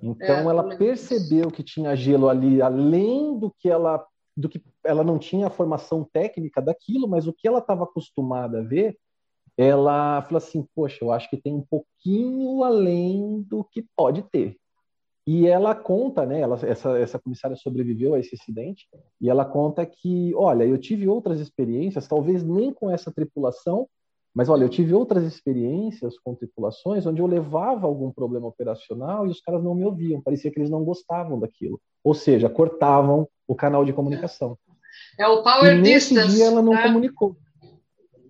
[SPEAKER 3] Então é, ela percebeu que tinha gelo ali, além do que ela do que ela não tinha a formação técnica daquilo, mas o que ela estava acostumada a ver, ela falou assim: "Poxa, eu acho que tem um pouquinho além do que pode ter". E ela conta, né? Ela, essa, essa comissária sobreviveu a esse acidente e ela conta que, olha, eu tive outras experiências, talvez nem com essa tripulação, mas olha, eu tive outras experiências com tripulações onde eu levava algum problema operacional e os caras não me ouviam, parecia que eles não gostavam daquilo. Ou seja, cortavam o canal de comunicação.
[SPEAKER 2] É o power e
[SPEAKER 3] nesse
[SPEAKER 2] distance.
[SPEAKER 3] dia ela não né? comunicou.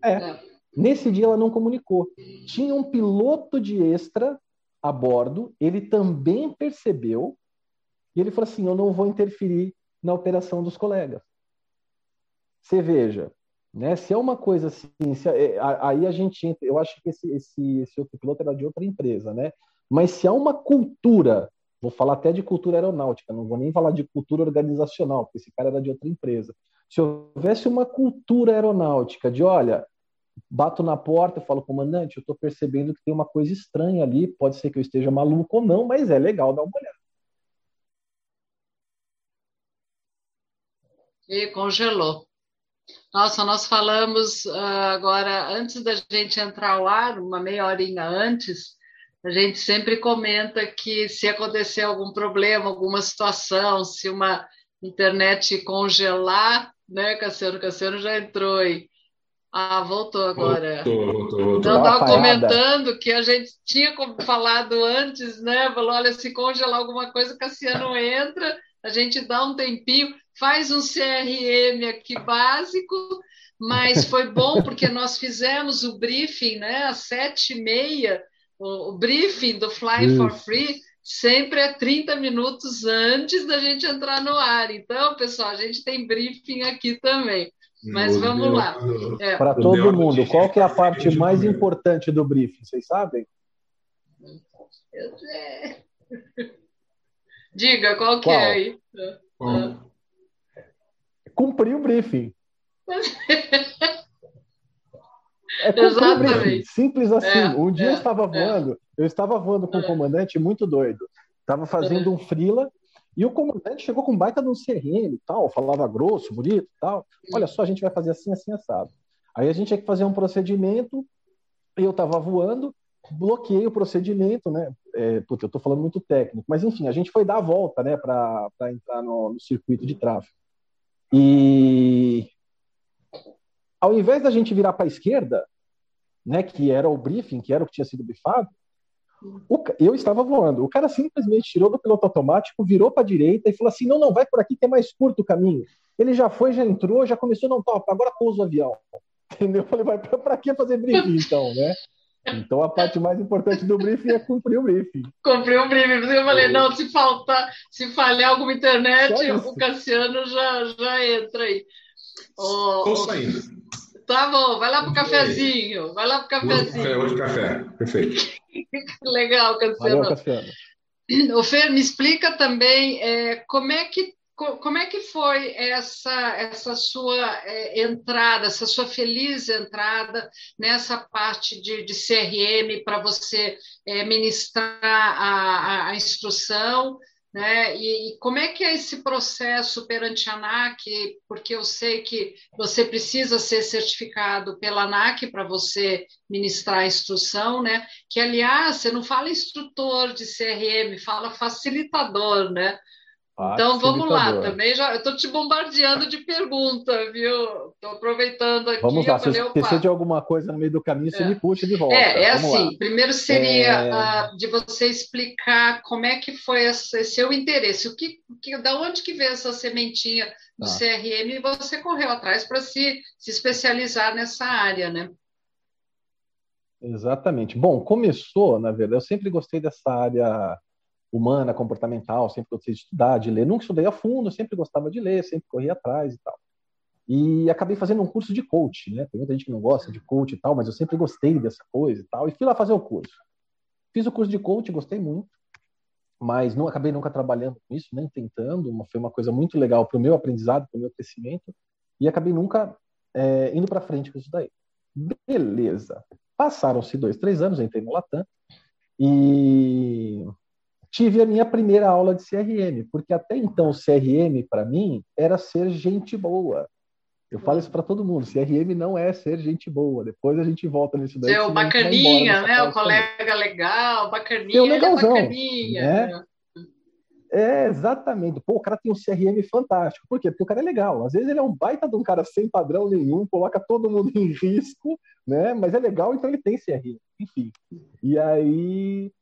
[SPEAKER 3] É, é. Nesse dia ela não comunicou. Tinha um piloto de extra a bordo, ele também percebeu e ele falou assim: "Eu não vou interferir na operação dos colegas". Você veja, Né? Se é uma coisa assim, se, é, aí a gente entra, eu acho que esse, esse, esse outro piloto era de outra empresa, né? Mas se há uma cultura, vou falar até de cultura aeronáutica, não vou nem falar de cultura organizacional, porque esse cara era de outra empresa. Se houvesse uma cultura aeronáutica de, olha, bato na porta e falo, comandante, eu estou percebendo que tem uma coisa estranha ali, pode ser que eu esteja maluco ou não, mas é legal dar uma olhada.
[SPEAKER 2] E congelou. Nossa, nós falamos uh, agora, antes da gente entrar ao ar, uma meia horinha antes, a gente sempre comenta que se acontecer algum problema, alguma situação, se uma internet congelar, né, Cassiano? Cassiano já entrou aí. Ah, voltou agora. Voltou, voltou, voltou. Então, estava comentando que a gente tinha falado antes, né? Falou, olha, se congelar alguma coisa, Cassiano entra, a gente dá um tempinho, faz um CRM aqui básico, mas foi bom porque nós fizemos o briefing, né? Às sete e meia, o, o briefing do Fly Isso. for Free sempre é 30 minutos antes da gente entrar no ar. Então, pessoal, a gente tem briefing aqui também. Mas vamos lá.
[SPEAKER 3] É. Para todo mundo, qual que é a parte mais importante do briefing? Vocês sabem?
[SPEAKER 2] É. Diga, qual que é qual? <laughs> é aí?
[SPEAKER 3] Ah. Cumprir o briefing. É Exatamente. Simples assim. É, um dia é, eu estava é. voando, eu estava voando com um é. comandante muito doido. Estava fazendo um frila e o comandante chegou com baita de um serreno e tal, falava grosso, bonito e tal. Olha só, a gente vai fazer assim, assim, assado. Aí a gente tinha que fazer um procedimento, eu estava voando, bloqueei o procedimento, né? É, eu estou falando muito técnico, mas enfim, a gente foi dar a volta, né, para entrar no, no circuito de tráfego. E ao invés da gente virar para a esquerda, né, que era o briefing, que era o que tinha sido bifado, o, eu estava voando. O cara simplesmente tirou do piloto automático, virou para a direita e falou assim: não, não, vai por aqui que é mais curto o caminho. Ele já foi, já entrou, já começou, não, topa, agora pousa o avião. <laughs> Entendeu? Eu falei, vai para que fazer briefing então, né? Então a parte mais importante do briefing é cumprir o briefing.
[SPEAKER 2] Cumprir o briefing. Eu falei, não, se faltar, se falhar alguma internet, o Cassiano já, já entra aí.
[SPEAKER 1] Estou oh, saindo.
[SPEAKER 2] Tá bom, vai lá pro cafezinho. Vai lá pro cafezinho.
[SPEAKER 1] Hoje café, perfeito. <laughs>
[SPEAKER 2] Legal, Cassiano. Valeu, Cassiano. O Fer, me explica também é, como é que como é que foi essa, essa sua é, entrada, essa sua feliz entrada nessa parte de, de CRM para você é, ministrar a, a, instrução? Né? E, e, como é que é esse processo perante a ANAC? Porque eu sei que você precisa ser certificado pela ANAC para você ministrar a instrução, né? Que, aliás, você não fala instrutor de CRM, fala facilitador, né? Então vamos lá, também já estou te bombardeando de pergunta, viu? Estou aproveitando aqui.
[SPEAKER 3] Vamos lá, se eu esquecer de alguma coisa no meio do caminho, você é. me puxa de volta.
[SPEAKER 2] É, é assim. Lá. Primeiro seria é... uh, de você explicar como é que foi esse seu interesse, o que, que, da onde que veio essa sementinha do ah. CRM e você correu atrás para se, se especializar nessa área, né?
[SPEAKER 3] Exatamente. Bom, começou, na verdade, eu sempre gostei dessa área humana, comportamental, sempre gostei de estudar, de ler. Nunca estudei a fundo, sempre gostava de ler, sempre corria atrás e tal. E acabei fazendo um curso de coach, né? Tem muita gente que não gosta de coach e tal, mas eu sempre gostei dessa coisa e tal. E fui lá fazer o curso. Fiz o curso de coach, gostei muito, mas não acabei nunca trabalhando com isso, nem tentando. Uma, foi uma coisa muito legal para o meu aprendizado, para o meu crescimento. E acabei nunca é, indo para frente com isso daí. Beleza. Passaram-se dois, três anos, entrei no Latam e tive a minha primeira aula de CRM, porque até então o CRM para mim era ser gente boa. Eu falo isso para todo mundo, CRM não é ser gente boa. Depois a gente volta nisso daí.
[SPEAKER 2] Seu bacaninha, né? O colega também. legal, bacaninha, Seu
[SPEAKER 3] legalzão,
[SPEAKER 2] é bacaninha.
[SPEAKER 3] Né? É, exatamente. Pô, o cara tem um CRM fantástico. Por quê? Porque o cara é legal. Às vezes ele é um baita de um cara sem padrão nenhum, coloca todo mundo em risco, né? Mas é legal, então ele tem CRM. Enfim. E aí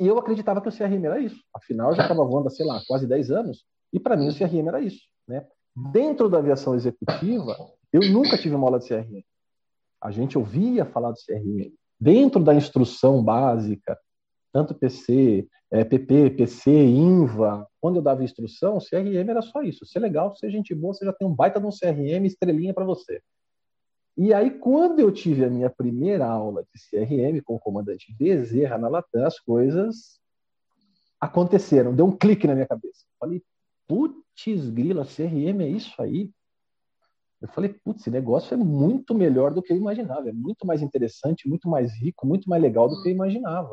[SPEAKER 3] e eu acreditava que o CRM era isso. Afinal, eu já estava voando sei lá, quase 10 anos. E para mim o CRM era isso. Né? Dentro da aviação executiva, eu nunca tive uma aula de CRM. A gente ouvia falar do CRM. Dentro da instrução básica, tanto PC, é, PP, PC, INVA, quando eu dava instrução, CRM era só isso. Ser legal, ser gente boa, você já tem um baita de um CRM estrelinha para você. E aí, quando eu tive a minha primeira aula de CRM com o comandante Bezerra na Latam, as coisas aconteceram, deu um clique na minha cabeça. Falei, putz, grila, CRM é isso aí? Eu falei, putz, esse negócio é muito melhor do que eu imaginava, é muito mais interessante, muito mais rico, muito mais legal do que eu imaginava.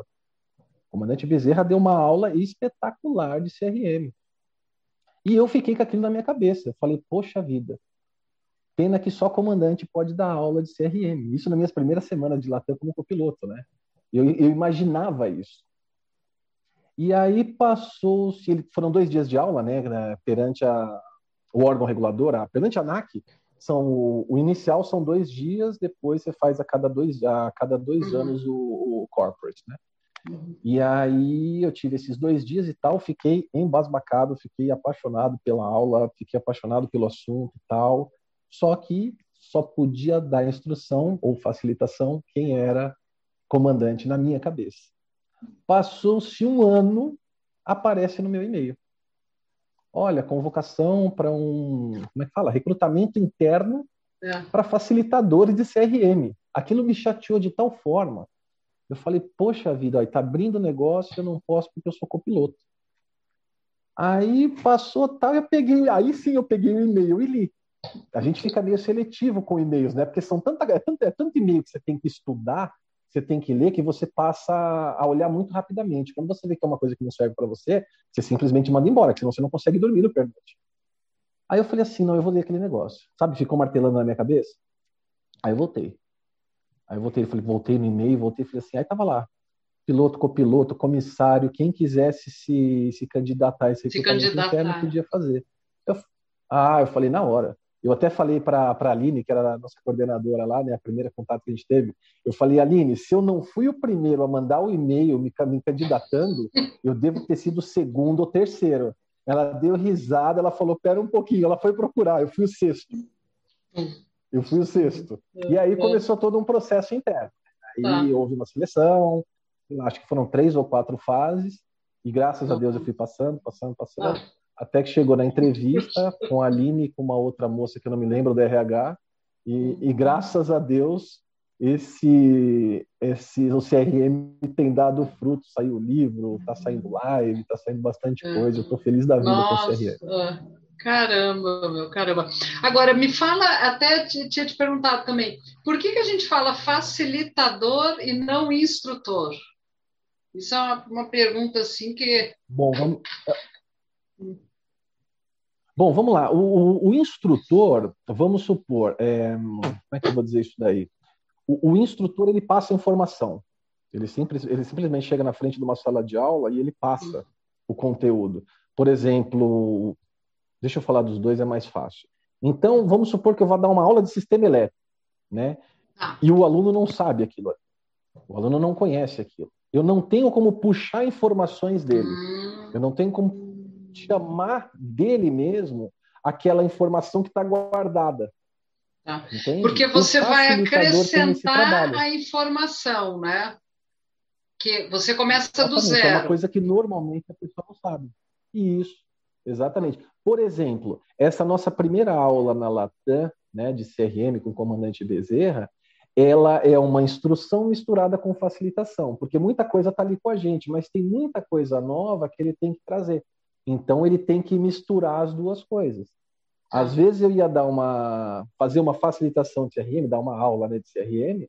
[SPEAKER 3] O comandante Bezerra deu uma aula espetacular de CRM. E eu fiquei com aquilo na minha cabeça. Eu falei, poxa vida, pena que só comandante pode dar aula de CRM. Isso nas minhas primeiras semanas de Latam como copiloto, né? Eu, eu imaginava isso. E aí passou-se, foram dois dias de aula, né, perante a, o órgão regulador, a, perante a ANAC, são o inicial são dois dias, depois você faz a cada dois a cada dois uhum. anos o, o, corporate, né? Uhum. E aí eu tive esses dois dias e tal, fiquei embasbacado, fiquei apaixonado pela aula, fiquei apaixonado pelo assunto e tal. Só que só podia dar instrução ou facilitação quem era comandante na minha cabeça. Passou-se um ano, aparece no meu e-mail olha, convocação para um, como é que fala? Recrutamento interno é. para facilitadores de CRM. Aquilo me chateou de tal forma. Eu falei, poxa vida, está abrindo negócio, eu não posso porque eu sou copiloto. Aí passou tal, eu peguei, aí sim eu peguei o e-mail e li. A gente fica meio seletivo com e-mails, né? Porque são tanta, é tanto, é tanto e-mail que você tem que estudar você tem que ler que você passa a olhar muito rapidamente. Quando você vê que é uma coisa que não serve para você, você simplesmente manda embora, senão você não consegue dormir no pernoite. Aí eu falei assim, não, eu vou ler aquele negócio. Sabe, ficou martelando na minha cabeça. Aí eu voltei. Aí eu voltei, falei, voltei no e-mail, voltei, falei assim, aí tava lá, piloto, copiloto, comissário, quem quisesse se, se candidatar a esse recrutamento interno podia fazer. Eu, ah, eu falei na hora. Eu até falei para a Aline, que era a nossa coordenadora lá, né, a primeira contato que a gente teve, eu falei, Aline, se eu não fui o primeiro a mandar o e-mail me, me candidatando, eu devo ter sido o segundo ou terceiro. Ela deu risada, ela falou, pera um pouquinho, ela foi procurar, eu fui o sexto. Eu fui o sexto. E aí começou todo um processo interno. Aí tá. houve uma seleção, acho que foram três ou quatro fases, e graças a Deus eu fui passando, passando, passando. Até que chegou na entrevista com a Aline e com uma outra moça que eu não me lembro do RH, e, e graças a Deus esse, esse o CRM tem dado fruto, saiu o livro, está saindo live, está saindo bastante é. coisa, eu estou feliz da vida Nossa. com o CRM.
[SPEAKER 2] Caramba, meu, caramba. Agora, me fala, até tinha te perguntado também, por que, que a gente fala facilitador e não instrutor? Isso é uma, uma pergunta assim que.
[SPEAKER 3] Bom, vamos, Bom, vamos lá. O, o, o instrutor, vamos supor, é, como é que eu vou dizer isso daí? O, o, instrutor ele passa informação. Ele, simples, ele simplesmente chega na frente de uma sala de aula e ele passa o conteúdo. Por exemplo, deixa eu falar dos dois, é mais fácil. Então, vamos supor que eu vou dar uma aula de sistema elétrico, né? Ah. E o aluno não sabe aquilo. O aluno não conhece aquilo. Eu não tenho como puxar informações dele. Hum. Eu não tenho como chamar dele mesmo aquela informação que está guardada.
[SPEAKER 2] Tá. Porque você vai acrescentar a informação, né? Que você começa exatamente, do zero.
[SPEAKER 3] É uma coisa que normalmente a pessoa não sabe. Isso, exatamente. Por exemplo, essa nossa primeira aula na Latam, né, de CRM com o comandante Bezerra, ela é uma instrução misturada com facilitação, porque muita coisa está ali com a gente, mas tem muita coisa nova que ele tem que trazer. Então ele tem que misturar as duas coisas. Às vezes eu ia dar uma fazer uma facilitação de CRM, dar uma aula né, de CRM,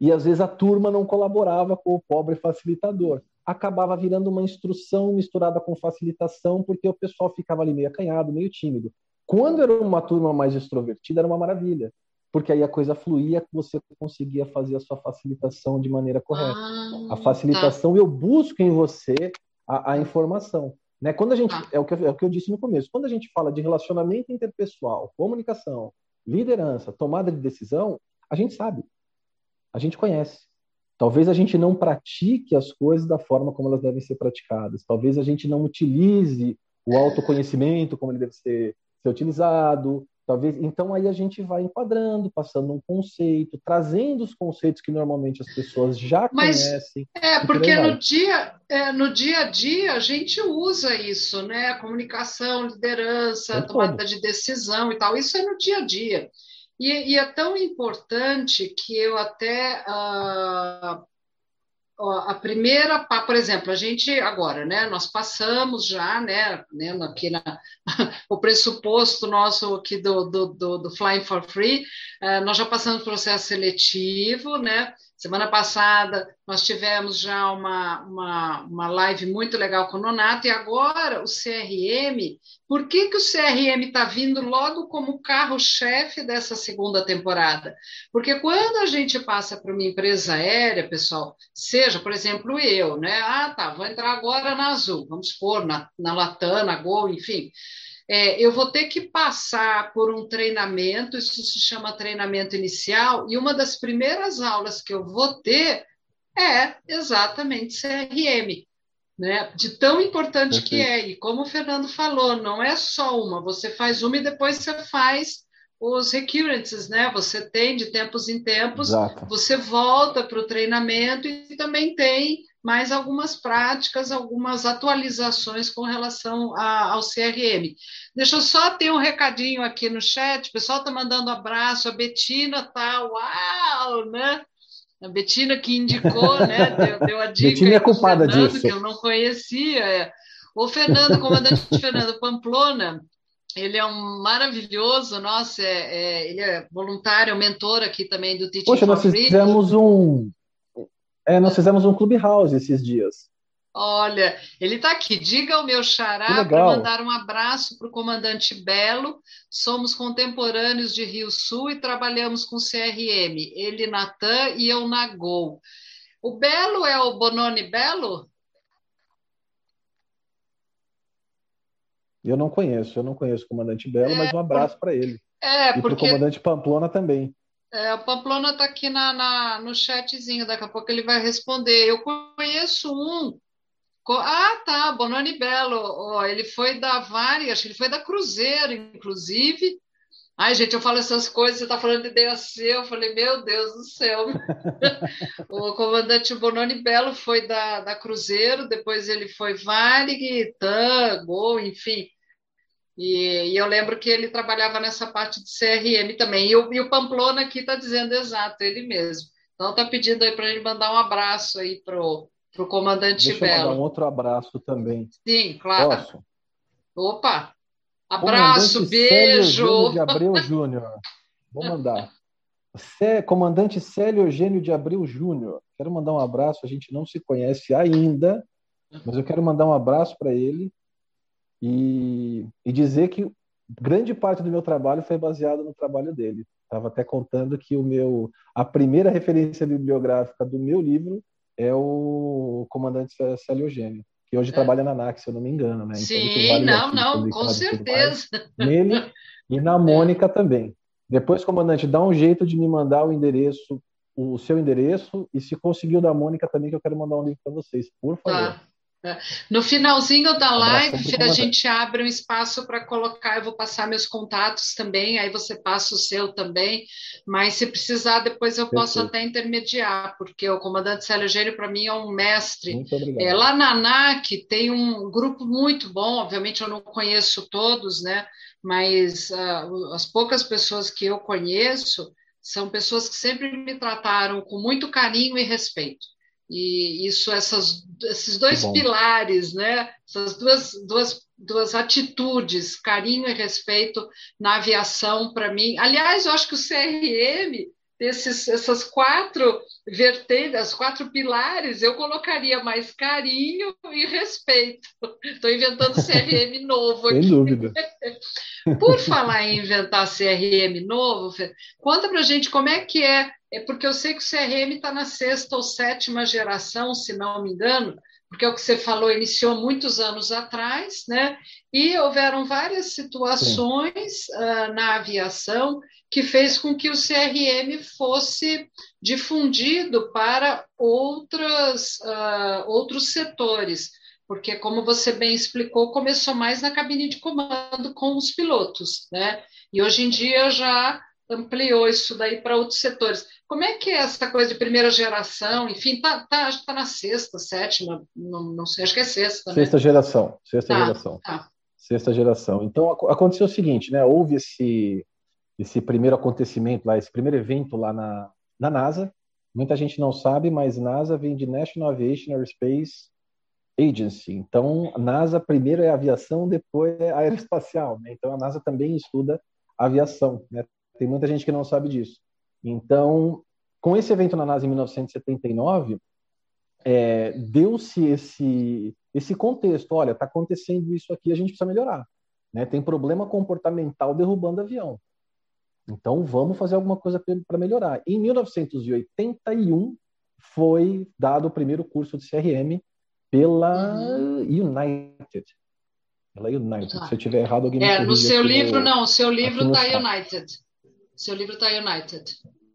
[SPEAKER 3] e às vezes a turma não colaborava com o pobre facilitador. Acabava virando uma instrução misturada com facilitação, porque o pessoal ficava ali meio acanhado, meio tímido. Quando era uma turma mais extrovertida, era uma maravilha, porque aí a coisa fluía, você conseguia fazer a sua facilitação de maneira correta. Ah, a facilitação, tá. eu busco em você a, a informação. Né? Quando a gente ah. é, o que, eu, é o que eu disse no começo, quando a gente fala de relacionamento interpessoal, comunicação, liderança, tomada de decisão, a gente sabe, a gente conhece. Talvez a gente não pratique as coisas da forma como elas devem ser praticadas. Talvez a gente não utilize o autoconhecimento como ele deve ser, ser utilizado. Talvez, então aí a gente vai enquadrando, passando um conceito, trazendo os conceitos que normalmente as pessoas já Mas, conhecem.
[SPEAKER 2] É, porque no dia, é, no dia a dia a gente usa isso, né? Comunicação, liderança, é tomada de decisão e tal. Isso é no dia a dia. E, e é tão importante que eu até uh, a primeira, por exemplo, a gente agora, né, nós passamos já, né, né aqui na, <laughs> o pressuposto nosso aqui do, do, do, do Flying for Free, uh, nós já passamos processo seletivo, né, Semana passada nós tivemos já uma, uma, uma live muito legal com o Nonato, e agora o CRM, por que, que o CRM está vindo logo como carro-chefe dessa segunda temporada? Porque quando a gente passa para uma empresa aérea, pessoal, seja, por exemplo, eu, né? Ah, tá, vou entrar agora na Azul, vamos supor, na, na Latam, na Gol, enfim é, eu vou ter que passar por um treinamento, isso se chama treinamento inicial, e uma das primeiras aulas que eu vou ter é exatamente CRM, né? De tão importante Perfeito. que é. E como o Fernando falou, não é só uma, você faz uma e depois você faz os recurrences, né? Você tem de tempos em tempos, Exato. você volta para o treinamento e também tem mais algumas práticas, algumas atualizações com relação a, ao CRM. Deixa eu só ter um recadinho aqui no chat, o pessoal está mandando abraço, a Betina tá, uau, né? A Betina que indicou, né? <laughs> Deu, deu a dica.
[SPEAKER 3] Betina é culpada Fernando, disso.
[SPEAKER 2] Que eu não conhecia. É. O Fernando, comandante <laughs> Fernando Pamplona, ele é um maravilhoso, nossa, é, é, ele é voluntário, mentor aqui também do Teaching
[SPEAKER 3] Poxa, nós fizemos um, é, nós fizemos um Clubhouse esses dias.
[SPEAKER 2] Olha, ele está aqui. Diga ao meu xará para mandar um abraço para o comandante Belo. Somos contemporâneos de Rio Sul e trabalhamos com CRM. Ele, Natan e eu na Gol. O Belo é o Bononi Belo?
[SPEAKER 3] Eu não conheço, eu não conheço o comandante Belo, é, mas um abraço para ele.
[SPEAKER 2] É,
[SPEAKER 3] e porque... para o comandante Pamplona também.
[SPEAKER 2] É, o Pamplona está aqui na, na, no chatzinho, daqui a pouco ele vai responder. Eu conheço um. Ah, tá, Bononi Belo. Oh, ele foi da que ele foi da Cruzeiro, inclusive. Ai, gente, eu falo essas coisas, você está falando de DAC, eu falei, meu Deus do céu. <laughs> o comandante Bononi Belo foi da, da Cruzeiro, depois ele foi Varig, TAM, Gol, enfim. E, e, eu lembro que ele trabalhava nessa parte de CRM também. E o, e o Pamplona aqui está dizendo exato, ele mesmo. Então está pedindo aí para ele mandar um abraço aí para o comandante
[SPEAKER 3] Deixa
[SPEAKER 2] Belo.
[SPEAKER 3] mandar um outro abraço também.
[SPEAKER 2] Sim, claro. Posso? Opa! Abraço, comandante beijo! Célio
[SPEAKER 3] de Abreu <laughs> Júnior. Vou mandar. Cé, comandante Célio Eugênio de Abreu Júnior. Quero mandar um abraço. A gente não se conhece ainda, mas eu quero mandar um abraço para ele e, e dizer que grande parte do meu trabalho foi baseado no trabalho dele. Estava até contando que o meu a primeira referência bibliográfica do meu livro é o comandante Célio Eugênio, que hoje é. trabalha na NAC, se eu não me engano, né?
[SPEAKER 2] Então, Sim, não, não, com certeza.
[SPEAKER 3] Nele e na <laughs> Mônica é. também. Depois, comandante, dá um jeito de me mandar o endereço, o seu endereço, e se conseguiu da Mônica também, que eu quero mandar um link para vocês, por favor. Tá.
[SPEAKER 2] No finalzinho da live, a gente abre um espaço para colocar. Eu vou passar meus contatos também, aí você passa o seu também. Mas se precisar, depois eu posso Perfeito. até intermediar, porque o comandante Célio Gênio, para mim, é um mestre. É, lá na ANAC tem um grupo muito bom, obviamente eu não conheço todos, né? Mas uh, as poucas pessoas que eu conheço são pessoas que sempre me trataram com muito carinho e respeito. E isso, essas, esses dois pilares, né? essas duas, duas, duas atitudes, carinho e respeito na aviação, para mim. Aliás, eu acho que o CRM esses, essas quatro vertentes, quatro pilares, eu colocaria mais carinho e respeito. Estou inventando CRM <laughs> novo aqui.
[SPEAKER 3] Sem dúvida.
[SPEAKER 2] Por falar em inventar CRM novo, conta para a gente como é que é. É porque eu sei que o CRM está na sexta ou sétima geração, se não me engano, porque é o que você falou, iniciou muitos anos atrás, né? E houveram várias situações uh, na aviação que fez com que o CRM fosse difundido para outras, uh, outros setores, porque, como você bem explicou, começou mais na cabine de comando com os pilotos, né? E hoje em dia já ampliou isso daí para outros setores. Como é que é essa coisa de primeira geração? Enfim, tá, tá, tá na sexta, sétima, não, não sei, acho que é sexta.
[SPEAKER 3] Né? Sexta geração, sexta tá, geração. Tá. Sexta geração. Então aconteceu o seguinte, né? Houve esse esse primeiro acontecimento lá, esse primeiro evento lá na, na NASA. Muita gente não sabe, mas NASA vem de National Aviation Aerospace Agency. Então, NASA primeiro é aviação, depois é aeroespacial. Né? Então, a NASA também estuda aviação. Né? Tem muita gente que não sabe disso. Então, com esse evento na NASA em 1979, é, deu-se esse, esse contexto. Olha, está acontecendo isso aqui, a gente precisa melhorar. Né? Tem problema comportamental derrubando avião. Então, vamos fazer alguma coisa para melhorar. Em 1981, foi dado o primeiro curso de CRM pela uhum. United. Pela United.
[SPEAKER 2] Ah.
[SPEAKER 3] Se eu tiver errado, alguém
[SPEAKER 2] é,
[SPEAKER 3] me
[SPEAKER 2] No seu livro, não. O seu livro está United. Seu livro está United.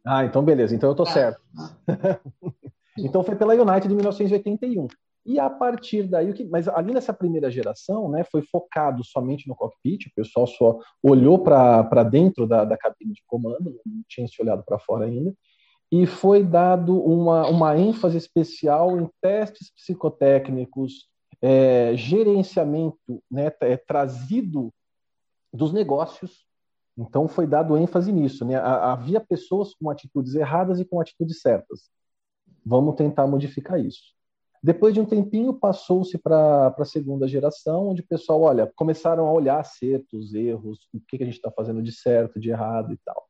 [SPEAKER 3] Ah, então beleza. Então eu estou tá. certo. Ah. <laughs> então foi pela United de 1981. E a partir daí, mas ali nessa primeira geração, né, foi focado somente no cockpit, o pessoal só olhou para dentro da, da cabine de comando, não tinha se olhado para fora ainda, e foi dado uma, uma ênfase especial em testes psicotécnicos, é, gerenciamento né, é, trazido dos negócios. Então foi dado ênfase nisso. Né? Havia pessoas com atitudes erradas e com atitudes certas. Vamos tentar modificar isso. Depois de um tempinho, passou-se para a segunda geração, onde o pessoal, olha, começaram a olhar acertos, erros, o que, que a gente está fazendo de certo, de errado e tal.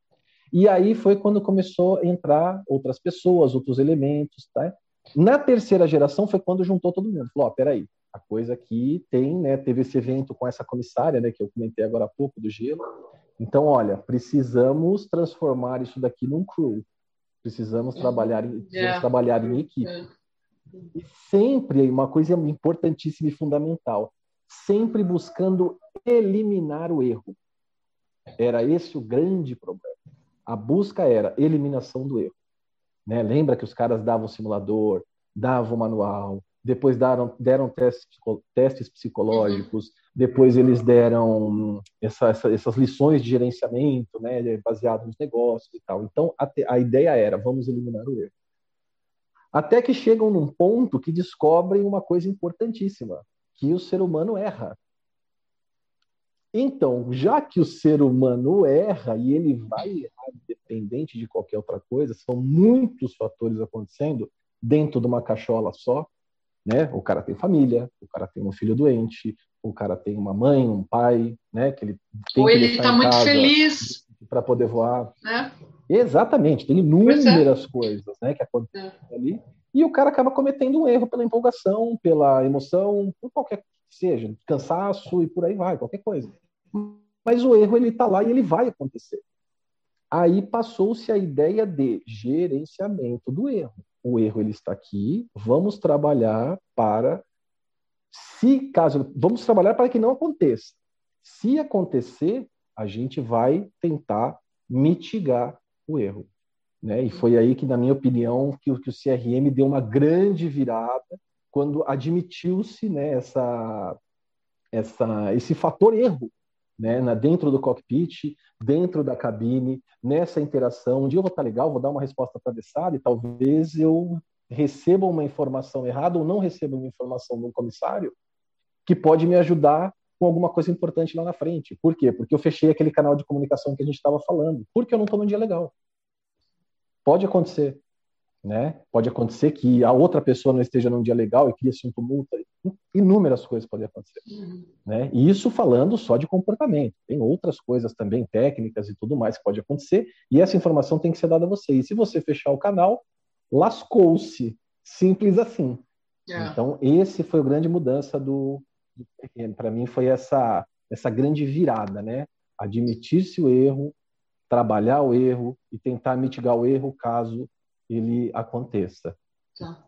[SPEAKER 3] E aí foi quando começou a entrar outras pessoas, outros elementos, tá? Na terceira geração foi quando juntou todo mundo. Falou, ó, oh, peraí, a coisa aqui tem, né, teve esse evento com essa comissária, né, que eu comentei agora há pouco, do gelo. Então, olha, precisamos transformar isso daqui num crew. Precisamos trabalhar, em, precisamos yeah. trabalhar em equipe. Yeah. E sempre, uma coisa importantíssima e fundamental, sempre buscando eliminar o erro. Era esse o grande problema. A busca era eliminação do erro. Né? Lembra que os caras davam simulador, davam manual, depois deram, deram testes, testes psicológicos, depois eles deram essa, essa, essas lições de gerenciamento, né, baseado nos negócios e tal. Então, a, a ideia era, vamos eliminar o erro. Até que chegam num ponto que descobrem uma coisa importantíssima, que o ser humano erra. Então, já que o ser humano erra e ele vai errar dependente de qualquer outra coisa, são muitos fatores acontecendo dentro de uma cachola só, né? O cara tem família, o cara tem um filho doente, o cara tem uma mãe, um pai, né? Que ele tem
[SPEAKER 2] Ou ele está muito feliz
[SPEAKER 3] para poder voar. Né? Exatamente, tem é. inúmeras é. coisas, né? Que acontecem é. ali e o cara acaba cometendo um erro pela empolgação, pela emoção, por qualquer que seja, cansaço e por aí vai, qualquer coisa. Mas o erro ele está lá e ele vai acontecer. Aí passou-se a ideia de gerenciamento do erro. O erro ele está aqui, vamos trabalhar para se caso vamos trabalhar para que não aconteça. Se acontecer, a gente vai tentar mitigar o erro. Né? E foi aí que, na minha opinião, que, que o CRM deu uma grande virada quando admitiu-se né, essa, essa, esse fator erro né, na, dentro do cockpit, dentro da cabine, nessa interação. Um dia eu vou estar legal, vou dar uma resposta atravessada e talvez eu receba uma informação errada ou não receba uma informação de um comissário que pode me ajudar com alguma coisa importante lá na frente. Por quê? Porque eu fechei aquele canal de comunicação que a gente estava falando. Porque eu não estou num dia legal. Pode acontecer. Né? Pode acontecer que a outra pessoa não esteja num dia legal e cria-se um tumulto. Inúmeras coisas podem acontecer. Uhum. Né? E isso falando só de comportamento. Tem outras coisas também, técnicas e tudo mais que pode acontecer. E essa informação tem que ser dada a você. E se você fechar o canal, lascou-se. Simples assim. Yeah. É. Então, esse foi a grande mudança do, do Para mim, foi essa, essa grande virada, né? Admitir-se o erro, trabalhar o erro e tentar mitigar o erro caso ele aconteça. Tá.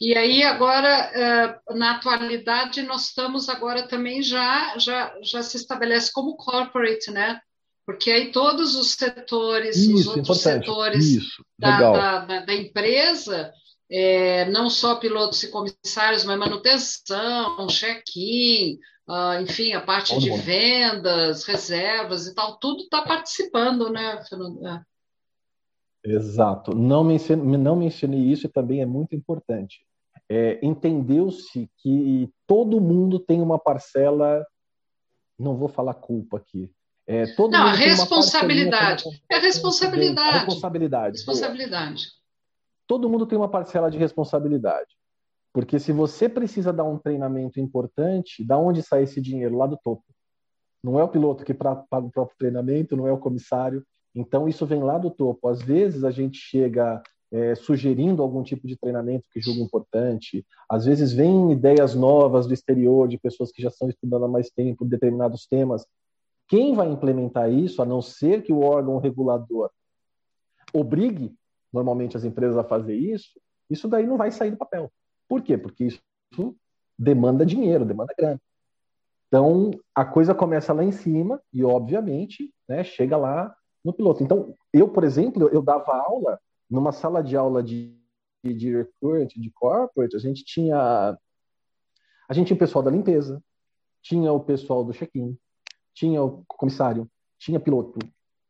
[SPEAKER 2] E aí agora eh, na atualidade nós estamos agora também já já já se estabelece como corporate, né? Porque aí todos os setores,
[SPEAKER 3] isso,
[SPEAKER 2] os outros setores
[SPEAKER 3] isso,
[SPEAKER 2] da, da, da, empresa, é, não só pilotos e comissários, mas manutenção, check-in, uh, enfim, a parte Todo de mundo. vendas, reservas e tal, tudo está participando, né, Fernando? É.
[SPEAKER 3] Exato. Não mencionei, não mencionei isso e também é muito importante. É, Entendeu-se que todo mundo tem uma parcela, não vou falar culpa aqui,
[SPEAKER 2] É, todo Não, a responsabilidade. É responsabilidade.
[SPEAKER 3] Responsabilidade.
[SPEAKER 2] Responsabilidade.
[SPEAKER 3] Todo mundo tem uma parcela de responsabilidade. Porque se você precisa dar um treinamento importante, da onde sai esse dinheiro? Lá do topo. Não é o piloto que paga o próprio treinamento, não é o comissário. Então, isso vem lá do topo. Às vezes, a gente chega é, sugerindo algum tipo de treinamento que julga importante. Às vezes, vem ideias novas do exterior, de pessoas que já estão estudando há mais tempo determinados temas. Quem vai implementar isso, a não ser que o órgão regulador obrigue normalmente as empresas a fazer isso, isso daí não vai sair do papel. Por quê? Porque isso demanda dinheiro, demanda grana. Então, a coisa começa lá em cima e, obviamente, né, chega lá no piloto. Então, eu, por exemplo, eu dava aula numa sala de aula de, de, de recruit, de corporate, a gente tinha a gente tinha o pessoal da limpeza, tinha o pessoal do check-in, tinha o comissário, tinha piloto.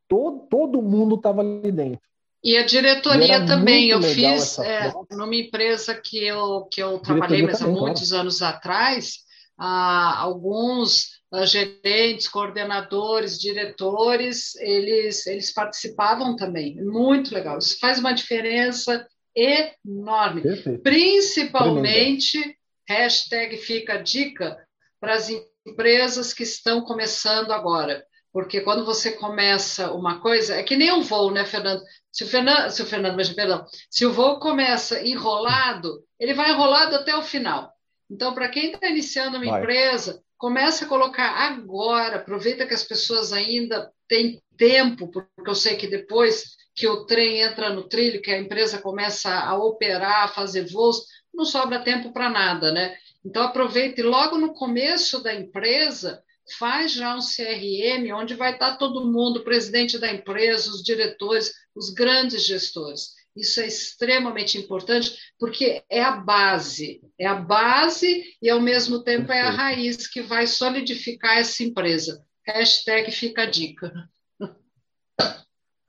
[SPEAKER 3] Todo, todo mundo estava ali dentro.
[SPEAKER 2] E a diretoria e também. Eu fiz é, numa empresa que eu, que eu trabalhei, mas há muitos claro. anos atrás, ah, alguns gerentes, coordenadores, diretores, eles, eles participavam também. Muito legal. Isso faz uma diferença enorme. Perfeito. Principalmente, Tremenda. hashtag fica a dica para as empresas que estão começando agora. Porque quando você começa uma coisa, é que nem um voo, né, Fernando? Se o Fernando, se o Fernando, mas, perdão, se o voo começa enrolado, ele vai enrolado até o final. Então, para quem está iniciando uma vai. empresa, comece a colocar agora, aproveita que as pessoas ainda têm tempo, porque eu sei que depois que o trem entra no trilho, que a empresa começa a operar, a fazer voos, não sobra tempo para nada, né? Então, aproveite logo no começo da empresa, faz já um CRM, onde vai estar todo mundo, o presidente da empresa, os diretores, os grandes gestores. Isso é extremamente importante, porque é a base, é a base e, ao mesmo tempo, é a raiz que vai solidificar essa empresa. Hashtag fica a dica.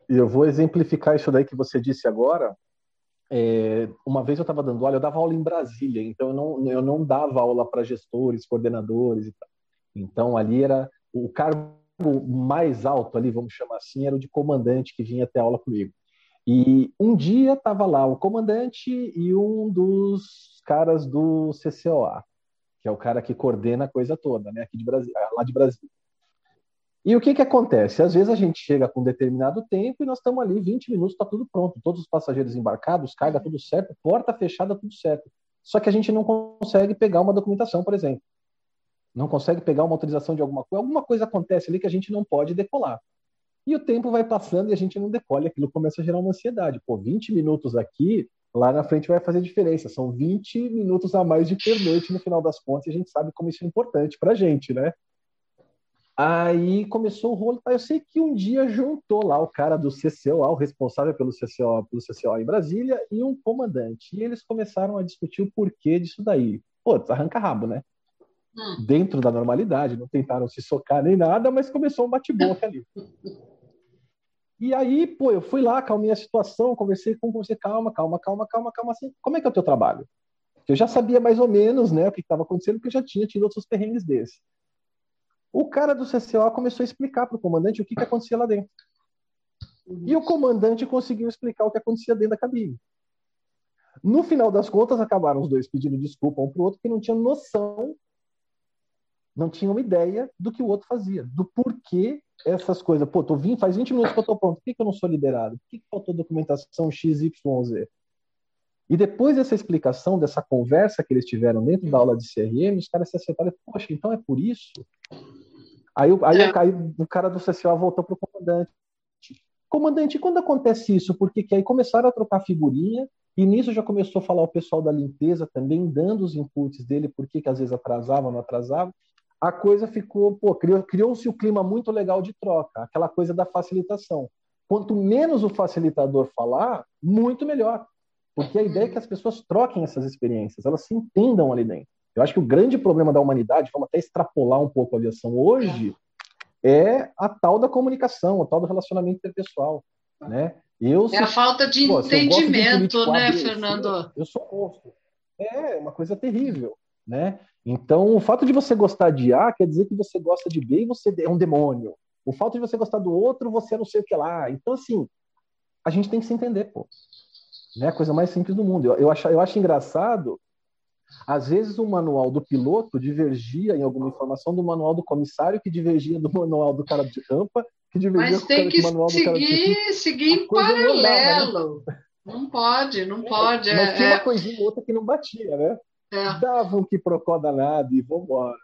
[SPEAKER 3] E eu vou exemplificar isso daí que você disse agora, é, uma vez eu estava dando aula, eu dava aula em Brasília, então eu não, eu não dava aula para gestores, coordenadores e tal. Então ali era o cargo mais alto ali, vamos chamar assim, era o de comandante que vinha ter aula comigo. E um dia estava lá o comandante e um dos caras do CCOA, que é o cara que coordena a coisa toda, né, aqui de Brasil, lá de Brasília. E o que, que acontece? Às vezes a gente chega com um determinado tempo e nós estamos ali 20 minutos, está tudo pronto, todos os passageiros embarcados, carga tudo certo, porta fechada, tudo certo. Só que a gente não consegue pegar uma documentação, por exemplo. Não consegue pegar uma autorização de alguma coisa. Alguma coisa acontece ali que a gente não pode decolar. E o tempo vai passando e a gente não decola, e aquilo começa a gerar uma ansiedade. Pô, 20 minutos aqui, lá na frente vai fazer diferença. São 20 minutos a mais de pernoite no final das contas, e a gente sabe como isso é importante para a gente, né? Aí começou o rolo. Tá? Eu sei que um dia juntou lá o cara do CCOA, o responsável pelo CCOA, pelo CCOA em Brasília, e um comandante. E eles começaram a discutir o porquê disso daí. Pô, arranca rabo, né? Hum. Dentro da normalidade, não tentaram se socar nem nada, mas começou um bate-boca ali. <laughs> E aí, pô, eu fui lá, acalmei a situação, conversei com você, calma, calma, calma, calma, calma, assim, como é que é o teu trabalho? Eu já sabia mais ou menos, né, o que estava acontecendo, porque eu já tinha tido outros perrengues desses. O cara do CCO começou a explicar para o comandante o que, que acontecia lá dentro. E o comandante conseguiu explicar o que acontecia dentro da cabine. No final das contas, acabaram os dois pedindo desculpa um para o outro, porque não tinham noção, não tinham ideia do que o outro fazia, do porquê essas coisas. Pô, tô vim, faz 20 minutos que eu tô pronto, por que, que eu não sou liberado? Por que, que faltou documentação XYZ? E depois dessa explicação, dessa conversa que eles tiveram dentro da aula de CRM, os caras se acertaram, poxa, então é por isso? Aí, aí, é. aí o cara do CCO voltou para o comandante. Comandante, quando acontece isso? Porque que aí começaram a trocar figurinha, e nisso já começou a falar o pessoal da limpeza também, dando os inputs dele, por que às vezes atrasava, não atrasava. A coisa ficou, pô, criou-se criou o clima muito legal de troca, aquela coisa da facilitação. Quanto menos o facilitador falar, muito melhor. Porque a ideia é que as pessoas troquem essas experiências, elas se entendam ali dentro. Eu acho que o grande problema da humanidade, vamos até extrapolar um pouco a aviação hoje, é a tal da comunicação, a tal do relacionamento interpessoal, né?
[SPEAKER 2] Eu, é a falta de pô, entendimento, de né, Fernando?
[SPEAKER 3] Eu sou monstro. É uma coisa terrível, né? Então, o fato de você gostar de A quer dizer que você gosta de B e você é um demônio. O fato de você gostar do outro, você não sei o que lá. Então, assim, a gente tem que se entender, pô. Né? A coisa mais simples do mundo. Eu, eu, acho, eu acho engraçado, às vezes o manual do piloto divergia em alguma informação do manual do comissário, que divergia do manual do cara de rampa, que divergia
[SPEAKER 2] Mas tem que manual seguir, do cara de... seguir em paralelo. Não, né? não pode, não pode.
[SPEAKER 3] Mas é, tinha uma é. coisinha outra que não batia, né? É. Dava um que procó danado e vambora.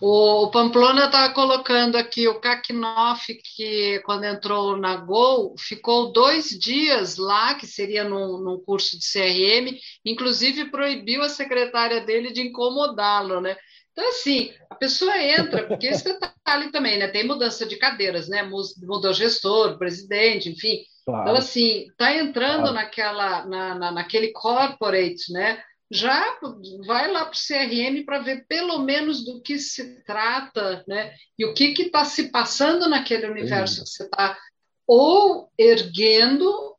[SPEAKER 2] O Pamplona está colocando aqui o Kaknoff, que quando entrou na Gol, ficou dois dias lá, que seria num, num curso de CRM, inclusive proibiu a secretária dele de incomodá-lo, né? Então, assim, a pessoa entra, porque esse detalhe também, né? Tem mudança de cadeiras, né? Mudou gestor, presidente, enfim. Claro. Então, assim, está entrando claro. naquela, na, na, naquele corporate, né? Já vai lá para o CRM para ver pelo menos do que se trata, né? E o que está se passando naquele universo que você está ou erguendo,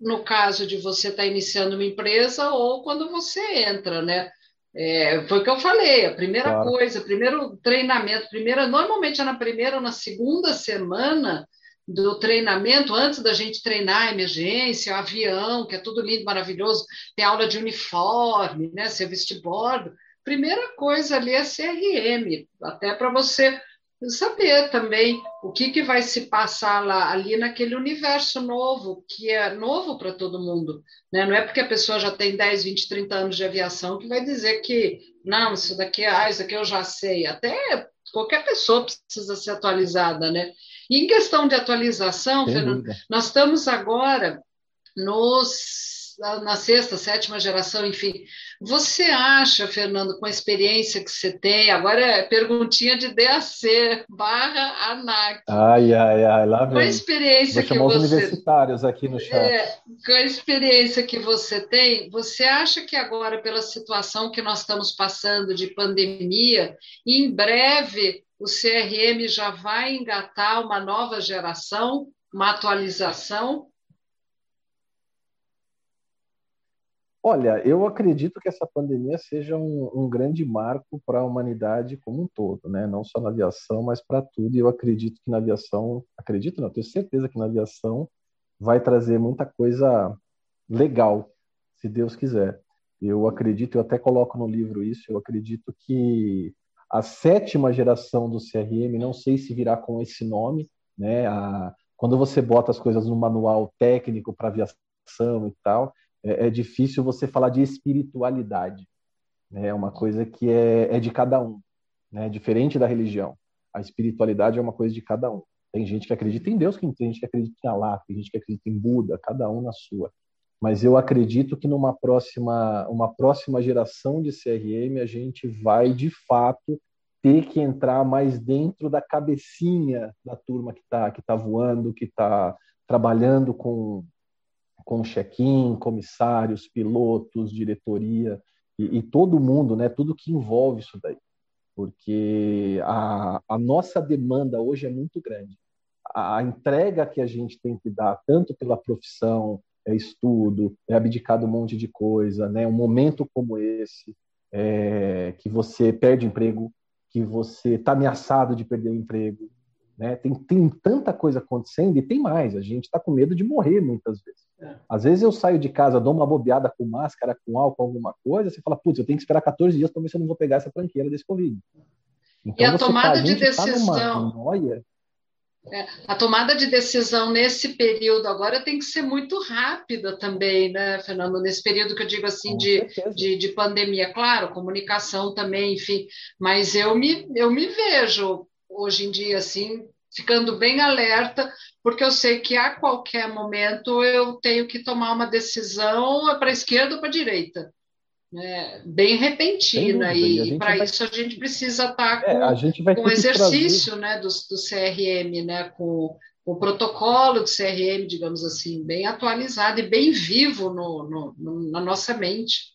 [SPEAKER 2] no caso de você estar tá iniciando uma empresa, ou quando você entra, né? É, foi o que eu falei, a primeira claro. coisa, primeiro treinamento, primeira, normalmente é na primeira ou na segunda semana, do treinamento, antes da gente treinar a emergência, avião, que é tudo lindo, maravilhoso, tem aula de uniforme, né, serviço de bordo. Primeira coisa ali é CRM, até para você saber também o que, que vai se passar lá ali naquele universo novo, que é novo para todo mundo. Né? Não é porque a pessoa já tem 10, 20, 30 anos de aviação que vai dizer que, não, isso daqui, ah, isso aqui eu já sei. Até qualquer pessoa precisa ser atualizada, né? E em questão de atualização, Fernando, nós estamos agora nos na sexta, sétima geração, enfim. Você acha, Fernando, com a experiência que você tem, agora é perguntinha de DAC barra ANAC.
[SPEAKER 3] Ai, ai, ai, lá vem.
[SPEAKER 2] Com a experiência
[SPEAKER 3] Vou que você... os universitários aqui no chat. É,
[SPEAKER 2] com a experiência que você tem, você acha que agora, pela situação que nós estamos passando de pandemia, em breve o CRM já vai engatar uma nova geração, uma atualização?
[SPEAKER 3] Olha, eu acredito que essa pandemia seja um, um grande marco para a humanidade como um todo, né? Não só na aviação, mas para tudo. E eu acredito que na aviação, acredito não, tenho certeza que na aviação vai trazer muita coisa legal, se Deus quiser. Eu acredito, eu até coloco no livro isso, eu acredito que a sétima geração do CRM, não sei se virá com esse nome, né? A, quando você bota as coisas no manual técnico para aviação e tal, é, é, difícil você falar de espiritualidade. Né? É uma coisa que é, é de cada um, né? diferente da religião. A espiritualidade é uma coisa de cada um. Tem gente que acredita em Deus, tem gente que acredita em Allah, tem gente que acredita em Buda, cada um na sua. Mas eu acredito que numa próxima, uma próxima geração de CRM a gente vai de fato ter que entrar mais dentro da cabecinha da turma que está que tá voando, que está trabalhando com, com check-in, comissários, pilotos, diretoria e, e, todo mundo, né? Tudo que envolve isso daí, porque a, a nossa demanda hoje é muito grande. A, a entrega que a gente tem que dar, tanto pela profissão, é estudo, é abdicar de um monte de coisa, né? Um momento como esse, é, que você perde emprego, que você está ameaçado de perder o emprego, né? Tem, tem tanta coisa acontecendo e tem mais. A gente está com medo de morrer muitas vezes. É. Às vezes eu saio de casa, dou uma bobeada com máscara, com álcool, alguma coisa, você fala, putz, eu tenho que esperar 14 dias para ver se eu não vou pegar essa tranqueira desse Covid.
[SPEAKER 2] Então, e a tomada tá, a de decisão. Tá numa é, a tomada de decisão nesse período agora tem que ser muito rápida também, né, Fernando? Nesse período que eu digo assim de, de, de, pandemia, claro, comunicação também, enfim, mas eu me, eu me vejo hoje em dia assim, ficando bem alerta, porque eu sei que a qualquer momento eu tenho que tomar uma decisão para a esquerda ou para a direita né, bem repentina, e, e para vai... isso a gente precisa estar tá com, é, com o exercício né, do, do CRM, né, com, com, o protocolo do CRM, digamos assim, bem atualizado e bem vivo no, no, no na nossa mente.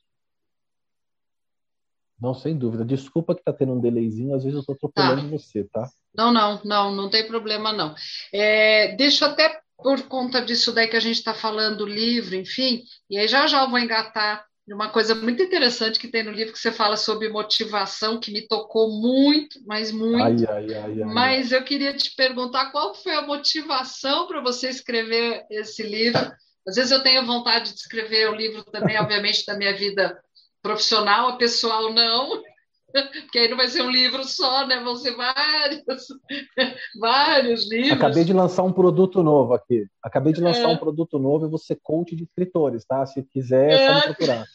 [SPEAKER 3] Não, sem dúvida. Desculpa que está tendo um delayzinho, às vezes eu estou atropelando tá. você, tá?
[SPEAKER 2] Não, não, não, não tem problema, não. É, deixa até por conta disso daí que a gente está falando, livro, enfim, e aí já já eu vou engatar uma coisa muito interessante que tem no livro que você fala sobre motivação, que me tocou muito, mas muito.
[SPEAKER 3] Ai, ai, ai,
[SPEAKER 2] mas eu queria te perguntar qual foi a motivação para você escrever esse livro. Às vezes eu tenho vontade de escrever o um livro também, obviamente, da minha vida profissional, a pessoal não, porque aí não vai ser um livro só, né? Vão ser vários, <laughs> vários livros.
[SPEAKER 3] Acabei de lançar um produto novo aqui. Acabei de lançar é. um produto novo e você coach de escritores, tá? Se quiser, é só me é. procurar.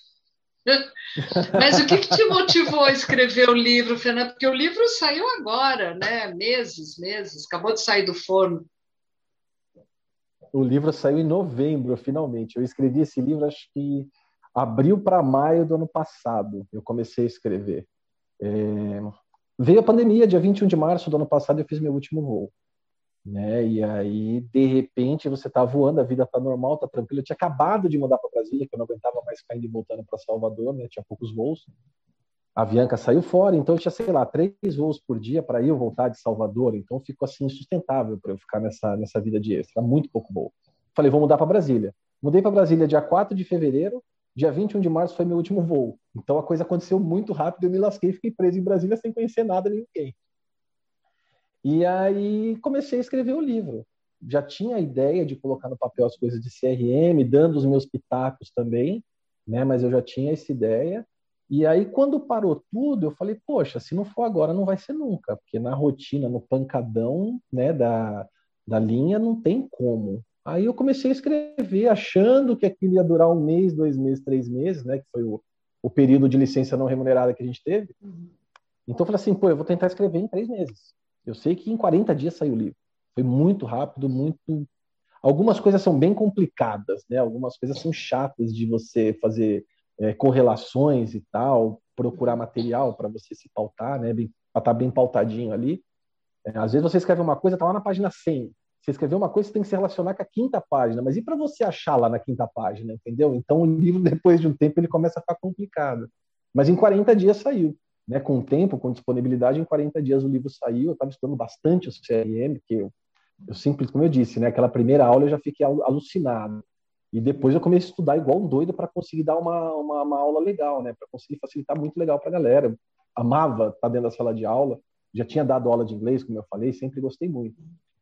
[SPEAKER 3] <laughs>
[SPEAKER 2] Mas o que, que, te motivou a escrever o livro, Fernando? Porque o livro saiu agora, né? Meses, meses, acabou de sair do forno.
[SPEAKER 3] O livro saiu em novembro, finalmente. Eu escrevi esse livro, acho que abril para maio do ano passado. Eu comecei a escrever. É... Veio a pandemia, dia 21 de março do ano passado, eu fiz meu último voo. Né? E aí, de repente, você tá voando, a vida tá normal, tá tranquilo. Eu tinha acabado de mudar para Brasília, que eu não aguentava mais indo e voltando para Salvador, né? Tinha poucos voos. A Avianca saiu fora, então eu tinha, sei lá, três voos por dia para ir voltar de Salvador. Então ficou assim insustentável para eu ficar nessa, nessa vida de extra, muito pouco voo. Falei, vou mudar para Brasília. Mudei para Brasília dia 4 de fevereiro, dia 21 de março foi meu último voo. Então a coisa aconteceu muito rápido, eu me lasquei, fiquei preso em Brasília sem conhecer nada nem ninguém. E aí comecei a escrever o livro. Já tinha a ideia de colocar no papel as coisas de CRM, dando os meus pitacos também, né? Mas eu já tinha essa ideia. E aí, quando parou tudo, eu falei, poxa, se não for agora, não vai ser nunca, porque na rotina, no pancadão né, da, da linha, não tem como. Aí eu comecei a escrever, achando que aquilo ia durar um mês, dois meses, três meses, né, que foi o, o período de licença não remunerada que a gente teve. Uhum. Então eu falei assim, pô, eu vou tentar escrever em três meses. Eu sei que em 40 dias saiu o livro. Foi muito rápido, muito. Algumas coisas são bem complicadas, né? Algumas coisas são chatas de você fazer é, correlações e tal, procurar material para você se pautar, né? Para estar tá bem pautadinho ali. É, às vezes você escreve uma coisa, tá lá na página 100. Você escreveu uma coisa, você tem que se relacionar com a quinta página. Mas e para você achar lá na quinta página, entendeu? Então o livro, <laughs> depois de um tempo, ele começa a ficar complicado. Mas em 40 dias saiu né, com tempo, com disponibilidade, em 40 dias o livro saiu. Eu estava estudando bastante o CRM, que eu, eu simples, como eu disse, né, aquela primeira aula eu já fiquei alucinado. E depois eu comecei a estudar igual um doido para conseguir dar uma, uma, uma, aula legal, né, para conseguir facilitar muito legal para a galera. Eu amava estar dentro da sala de aula, já tinha dado aula de inglês, como eu falei, sempre gostei muito.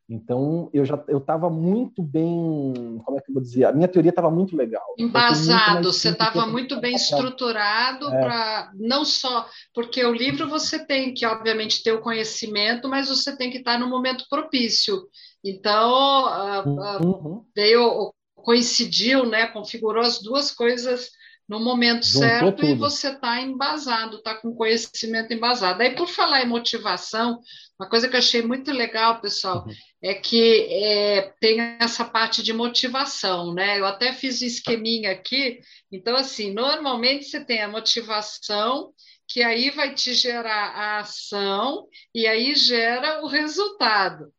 [SPEAKER 3] Então, eu já eu estava muito bem, como é que eu vou dizer? A minha teoria estava muito legal.
[SPEAKER 2] Embasado, você estava muito bem estruturado é. para não só porque o livro você tem que obviamente ter o conhecimento, mas você tem que estar no momento propício. Então, uhum. veio coincidiu, né, configurou as duas coisas no momento Juntou certo tudo. e você está embasado, está com conhecimento embasado. Aí, por falar em motivação, uma coisa que eu achei muito legal, pessoal, uhum. é que é, tem essa parte de motivação, né? Eu até fiz um esqueminha aqui. Então, assim, normalmente você tem a motivação, que aí vai te gerar a ação, e aí gera o resultado.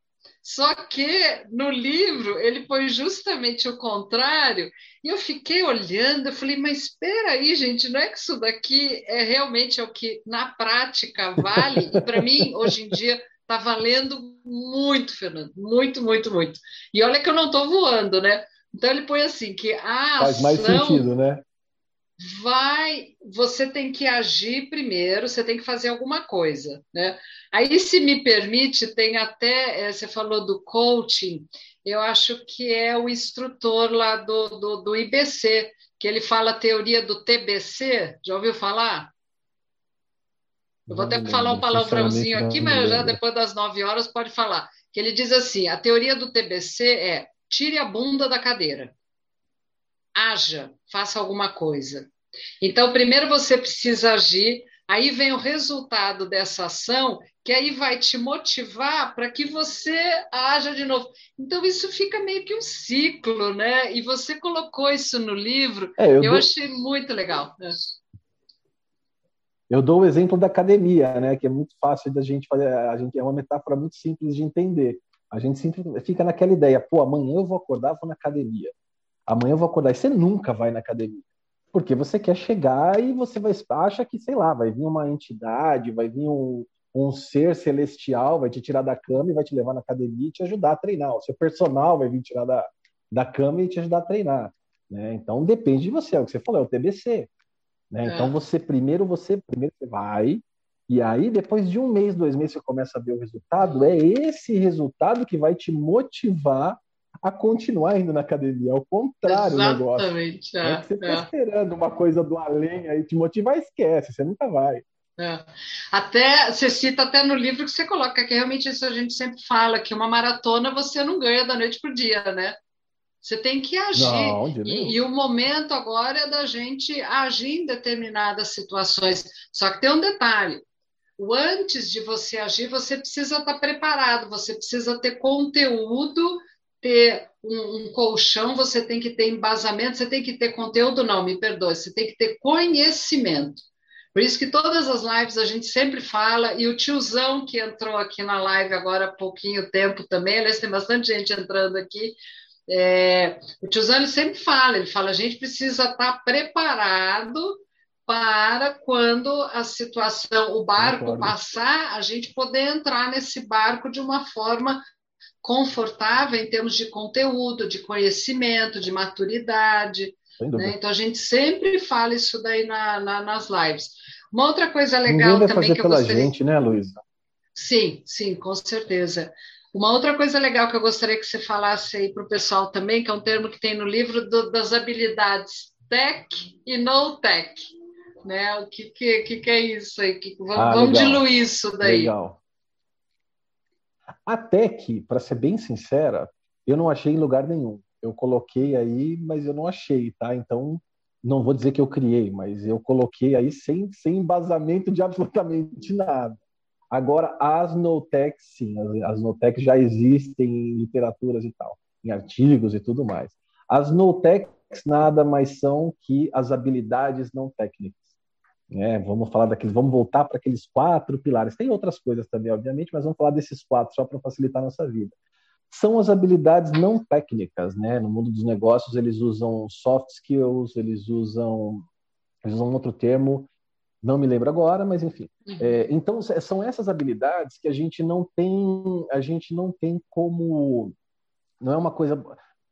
[SPEAKER 2] Só que no livro ele põe justamente o contrário, e eu fiquei olhando, eu falei, mas espera aí, gente, não é que isso daqui é realmente é o que na prática vale? E para mim, hoje em dia, está valendo muito, Fernando, muito, muito, muito. E olha que eu não estou voando, né? Então ele põe assim que a
[SPEAKER 3] Faz mais sentido, né?
[SPEAKER 2] Vai, você tem que agir primeiro, você tem que fazer alguma coisa, né? Aí, se me permite, tem até, é, você falou do coaching, eu acho que é o instrutor lá do, do, do IBC, que ele fala a teoria do TBC, já ouviu falar? Eu vou até falar um palavrãozinho aqui, mas já depois das nove horas pode falar. Que ele diz assim: a teoria do TBC é tire a bunda da cadeira haja, faça alguma coisa. Então, primeiro você precisa agir, aí vem o resultado dessa ação, que aí vai te motivar para que você haja de novo. Então, isso fica meio que um ciclo, né? E você colocou isso no livro, é, eu, eu dou... achei muito legal.
[SPEAKER 3] Eu dou o exemplo da academia, né? Que é muito fácil da gente fazer. A gente é uma metáfora muito simples de entender. A gente sempre fica naquela ideia, pô, amanhã eu vou acordar, vou na academia amanhã eu vou acordar e você nunca vai na academia. Porque você quer chegar e você vai acha que, sei lá, vai vir uma entidade, vai vir um, um ser celestial, vai te tirar da cama e vai te levar na academia e te ajudar a treinar. O seu personal vai vir tirar da, da cama e te ajudar a treinar. Né? Então depende de você, é o que você falou, é o TBC. Né? Então você primeiro você primeiro você vai e aí depois de um mês, dois meses você começa a ver o resultado. É esse resultado que vai te motivar a continuar indo na academia. É o contrário
[SPEAKER 2] Exatamente,
[SPEAKER 3] do negócio. É, é você está é. esperando uma coisa do além aí te motivar, esquece, você nunca vai.
[SPEAKER 2] É. Até você cita até no livro que você coloca que realmente isso a gente sempre fala que uma maratona você não ganha da noite para o dia, né? Você tem que agir. Não, e, e, o momento agora é da gente agir em determinadas situações. Só que tem um detalhe: o antes de você agir, você precisa estar preparado, você precisa ter conteúdo, ter um, um colchão, você tem que ter embasamento, você tem que ter conteúdo, não, me perdoe, você tem que ter conhecimento. Por isso que todas as lives a gente sempre fala, e o tiozão que entrou aqui na live agora há pouquinho tempo também, aliás, tem bastante gente entrando aqui, é, o tiozão ele sempre fala, ele fala, a gente precisa estar preparado para quando a situação, o barco passar, a gente poder entrar nesse barco de uma forma confortável em termos de conteúdo, de conhecimento, de maturidade. Né? Então a gente sempre fala isso daí na, na, nas lives. Uma outra coisa legal
[SPEAKER 3] Ninguém
[SPEAKER 2] vai também
[SPEAKER 3] fazer que eu pela gostaria... gente, né, Luísa?
[SPEAKER 2] Sim, sim, com certeza. Uma outra coisa legal que eu gostaria que você falasse aí para o pessoal também, que é um termo que tem no livro do, das habilidades tech e no tech. Né? O que, que, que, é isso aí? Que, vamos, ah, vamos diluir isso daí.
[SPEAKER 3] Legal. A tech, para ser bem sincera, eu não achei em lugar nenhum. Eu coloquei aí, mas eu não achei, tá? Então, não vou dizer que eu criei, mas eu coloquei aí sem, sem embasamento de absolutamente nada. Agora, as no-techs, sim, as, as no-techs já existem em literaturas e tal, em artigos e tudo mais. As no-techs nada mais são que as habilidades não técnicas. Né? Vamos falar daqueles, vamos voltar para aqueles quatro pilares. Tem outras coisas também, obviamente, mas vamos falar desses quatro só para facilitar a nossa vida. São as habilidades não técnicas, né? No mundo dos negócios eles usam soft skills, eles usam, eles usam outro termo não me lembro agora, mas enfim. Uhum. É, então são essas habilidades que a gente não tem, a gente não tem como, não é uma coisa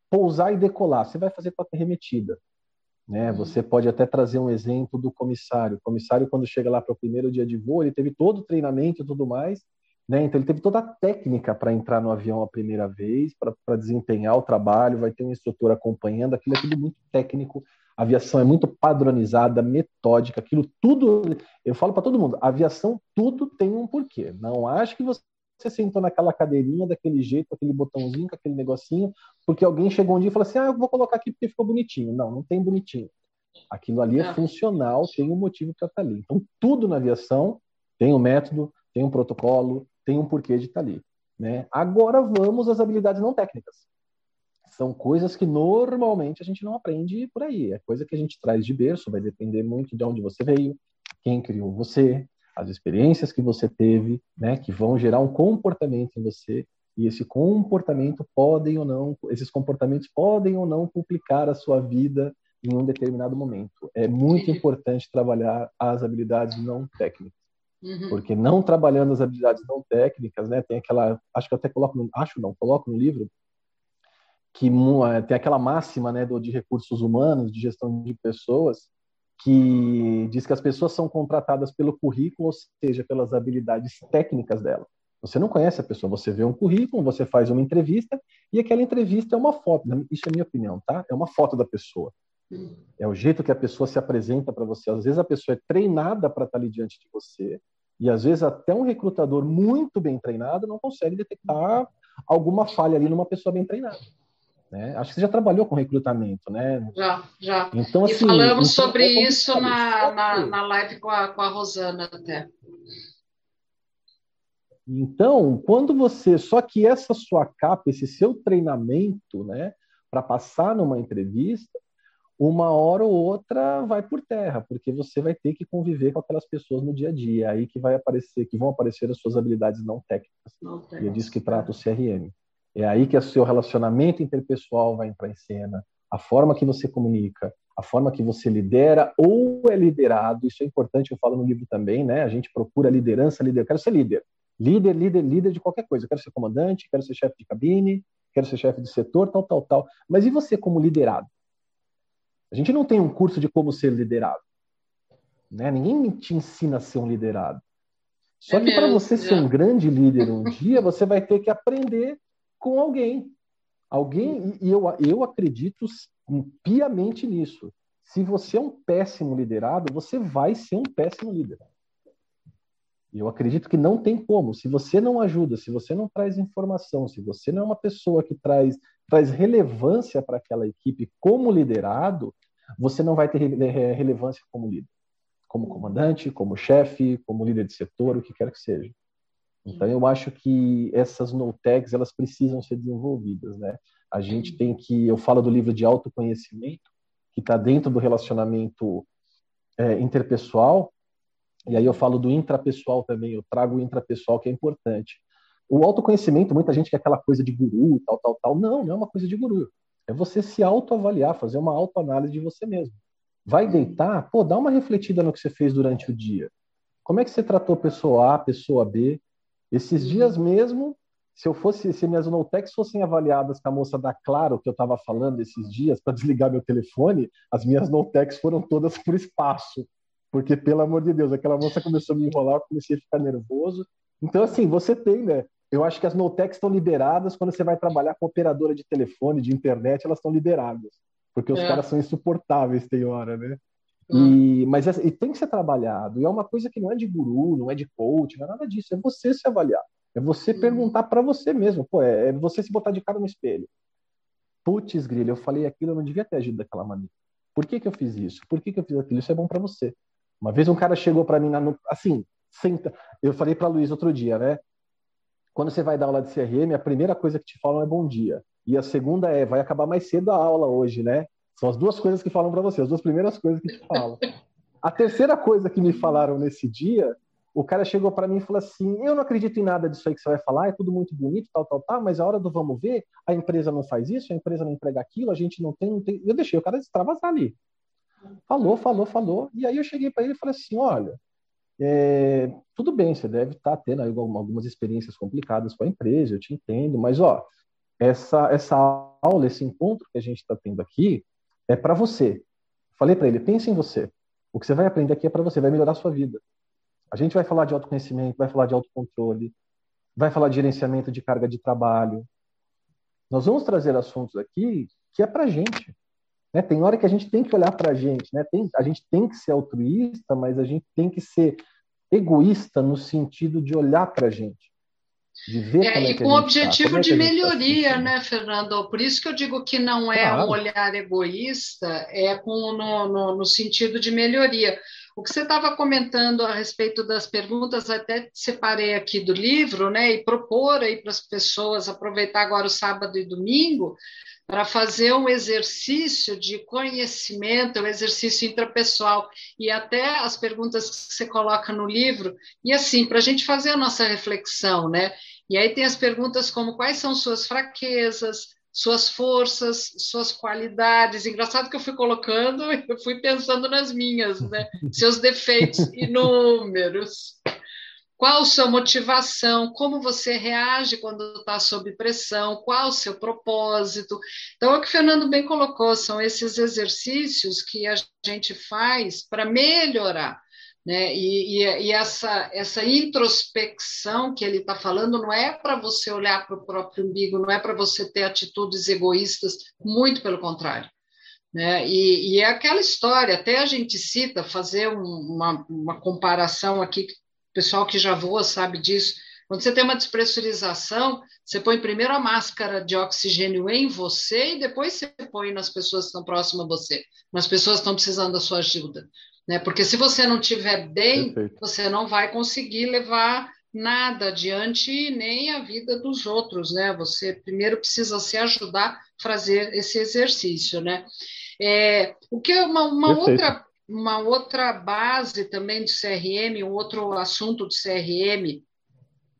[SPEAKER 3] pousar e decolar. Você vai fazer com a remetida, né? Uhum. Você pode até trazer um exemplo do comissário. O comissário quando chega lá para o primeiro dia de voo, ele teve todo o treinamento e tudo mais, né? Então ele teve toda a técnica para entrar no avião a primeira vez, para desempenhar o trabalho, vai ter um instrutor acompanhando. Aquilo é tudo muito técnico a aviação é muito padronizada, metódica, aquilo tudo. Eu falo para todo mundo: a aviação tudo tem um porquê. Não acho que você sentou naquela cadeirinha daquele jeito, aquele botãozinho, com aquele negocinho, porque alguém chegou um dia e falou assim: ah, eu vou colocar aqui porque ficou bonitinho. Não, não tem bonitinho. Aquilo ali é, é funcional, tem um motivo para estar tá ali. Então, tudo na aviação tem um método, tem um protocolo, tem um porquê de estar tá ali. Né? Agora vamos às habilidades não técnicas. São coisas que normalmente a gente não aprende por aí. É coisa que a gente traz de berço, vai depender muito de onde você veio, quem criou você, as experiências que você teve, né, que vão gerar um comportamento em você. E esse comportamento podem ou não, esses comportamentos podem ou não complicar a sua vida em um determinado momento. É muito importante trabalhar as habilidades não técnicas. Uhum. Porque não trabalhando as habilidades não técnicas, né, tem aquela, acho que eu até coloco, no, acho não, coloco no livro, que eh, tem aquela máxima né, do, de recursos humanos, de gestão de pessoas, que diz que as pessoas são contratadas pelo currículo, ou seja, pelas habilidades técnicas dela. Você não conhece a pessoa, você vê um currículo, você faz uma entrevista e aquela entrevista é uma foto. Isso é minha opinião, tá? É uma foto da pessoa. É o jeito que a pessoa se apresenta para você. Às vezes a pessoa é treinada para estar ali diante de você e às vezes até um recrutador muito bem treinado não consegue detectar alguma falha ali numa pessoa bem treinada. Né? Acho que você já trabalhou com recrutamento, né?
[SPEAKER 2] Já, já. Então, assim, e falamos então, sobre é isso na, na, na, live com a, com a Rosana até.
[SPEAKER 3] Então, quando você. Só que essa sua capa, esse seu treinamento, né, para passar numa entrevista, uma hora ou outra vai por terra, porque você vai ter que conviver com aquelas pessoas no dia a dia. Aí que vai aparecer, que vão aparecer as suas habilidades não técnicas. Não. E é disso que trata o CRM. É aí que o seu relacionamento interpessoal vai entrar em cena, a forma que você comunica, a forma que você lidera ou é liderado. Isso é importante, eu falo no livro também, né? A gente procura liderança, líder. Eu quero ser líder. Líder, líder, líder de qualquer coisa. Eu quero ser comandante, quero ser chefe de cabine, quero ser chefe de setor, tal, tal, tal. Mas e você como liderado? A gente não tem um curso de como ser liderado. Né? Ninguém te ensina a ser um liderado. Só é que para você ser um grande líder um dia, você vai ter que aprender com alguém. Alguém, e eu, eu acredito piamente nisso. Se você é um péssimo liderado, você vai ser um péssimo líder. E eu acredito que não tem como. Se você não ajuda, se você não traz informação, se você não é uma pessoa que traz, traz relevância para aquela equipe como liderado, você não vai ter relevância como líder. Como comandante, como chefe, como líder de setor, o que quer que seja. Então, eu acho que essas no-tags, elas precisam ser desenvolvidas, né? A gente tem que... Eu falo do livro de autoconhecimento, que está dentro do relacionamento é, interpessoal, e aí eu falo do intrapessoal também, eu trago o intrapessoal que é importante. O autoconhecimento, muita gente quer aquela coisa de guru, tal, tal, tal. Não, não é uma coisa de guru. É você se autoavaliar, fazer uma autoanálise de você mesmo. Vai deitar, pô, dá uma refletida no que você fez durante o dia. Como é que você tratou pessoa A, pessoa B? Esses dias mesmo, se eu fosse, se minhas Notex fossem avaliadas com a moça da Claro, que eu estava falando esses dias, para <laughs> desligar meu telefone, as minhas Notex foram todas por espaço. Porque, pelo amor de Deus, aquela moça começou a me enrolar, eu comecei a ficar nervoso. Então, assim, você tem, né? Eu acho que as Notex estão liberadas quando você vai trabalhar com operadora de telefone, de internet, elas estão liberadas. Porque os é. caras são insuportáveis, tem hora, né? E, mas é, e tem que ser trabalhado. E é uma coisa que não é de guru, não é de coach, não é nada disso. É você se avaliar. É você perguntar para você mesmo. Pô, é, é, você se botar de cara no espelho. Putz, grilo, eu falei aquilo, eu não devia ter agido daquela maneira. Por que, que eu fiz isso? Por que, que eu fiz aquilo? Isso é bom para você. Uma vez um cara chegou para mim, na, no, assim, senta. Eu falei para Luiz outro dia, né? Quando você vai dar aula de CRM, a primeira coisa que te falam é bom dia. E a segunda é, vai acabar mais cedo a aula hoje, né? São as duas coisas que falam para você, as duas primeiras coisas que te falam. A terceira coisa que me falaram nesse dia, o cara chegou para mim e falou assim: Eu não acredito em nada disso aí que você vai falar, é tudo muito bonito, tal, tal, tal, mas a hora do vamos ver, a empresa não faz isso, a empresa não entrega aquilo, a gente não tem. Não tem... Eu deixei o cara extravasar ali. Falou, falou, falou. E aí eu cheguei para ele e falei assim: olha, é, tudo bem, você deve estar tá tendo algumas experiências complicadas com a empresa, eu te entendo, mas ó, essa, essa aula, esse encontro que a gente está tendo aqui é para você. Falei para ele: pense em você. O que você vai aprender aqui é para você, vai melhorar a sua vida. A gente vai falar de autoconhecimento, vai falar de autocontrole, vai falar de gerenciamento de carga de trabalho. Nós vamos trazer assuntos aqui que é para gente. Né? Tem hora que a gente tem que olhar para a gente, né? Tem, a gente tem que ser altruísta, mas a gente tem que ser egoísta no sentido de olhar para a gente.
[SPEAKER 2] De é, é e com o objetivo é de tá melhoria, tá né, Fernando? Por isso que eu digo que não é claro. um olhar egoísta, é com, no, no, no sentido de melhoria. O que você estava comentando a respeito das perguntas, até separei aqui do livro, né, e propor aí para as pessoas aproveitar agora o sábado e domingo para fazer um exercício de conhecimento, um exercício intrapessoal, e até as perguntas que você coloca no livro, e assim, para a gente fazer a nossa reflexão, né? E aí tem as perguntas como quais são suas fraquezas, suas forças, suas qualidades. Engraçado que eu fui colocando, <laughs> eu fui pensando nas minhas, né? Seus defeitos <laughs> inúmeros. Qual sua motivação? Como você reage quando está sob pressão? Qual o seu propósito? Então, é o que o Fernando bem colocou, são esses exercícios que a gente faz para melhorar. Né? E, e, e, essa, essa introspecção que ele está falando não é para você olhar para o próprio umbigo, não é para você ter atitudes egoístas, muito pelo contrário. Né? E, e, é aquela história, até a gente cita, fazer um, uma, uma comparação aqui o pessoal que já voa sabe disso. Quando você tem uma despressurização, você põe primeiro a máscara de oxigênio em você e depois você põe nas pessoas que estão próximas a você, nas pessoas que estão precisando da sua ajuda. Né? Porque se você não estiver bem, Perfeito. você não vai conseguir levar nada adiante, nem a vida dos outros, né? Você primeiro precisa se ajudar a fazer esse exercício, né? É, o que é uma, uma outra uma outra base também do CRM, um outro assunto do CRM,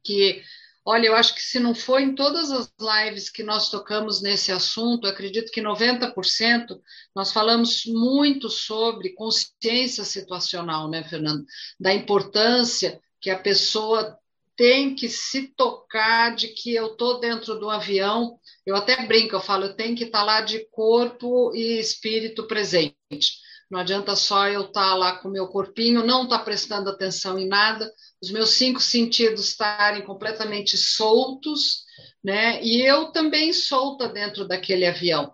[SPEAKER 2] que, olha, eu acho que se não for em todas as lives que nós tocamos nesse assunto, acredito que 90% nós falamos muito sobre consciência situacional, né, Fernando? Da importância que a pessoa tem que se tocar de que eu estou dentro do avião, eu até brinco, eu falo, eu tenho que estar tá lá de corpo e espírito presente Não adianta só eu estar tá lá com o meu corpinho, não estar tá prestando atenção em nada, os meus cinco sentidos estarem completamente soltos, né? E eu também solta dentro daquele avião.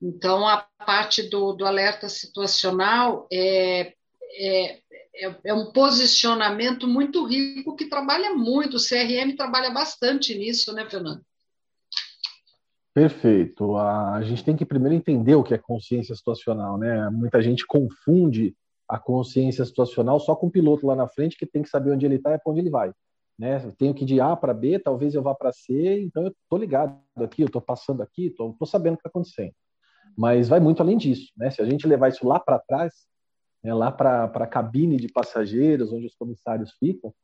[SPEAKER 2] Então, a parte do, do alerta situacional é, é, é, é, um posicionamento muito rico que trabalha muito. O CRM trabalha bastante nisso, né, Fernando?
[SPEAKER 3] Perfeito. A gente tem que primeiro entender o que é consciência situacional, né? Muita gente confunde a consciência situacional só com o piloto lá na frente que tem que saber onde ele está e para onde ele vai. Né? Eu tenho que ir de A para B, talvez eu vá para C, então eu estou ligado aqui, eu estou passando aqui, estou sabendo o que está acontecendo. Mas vai muito além disso. Né? Se a gente levar isso lá para trás, né, lá para a cabine de passageiros, onde os comissários ficam,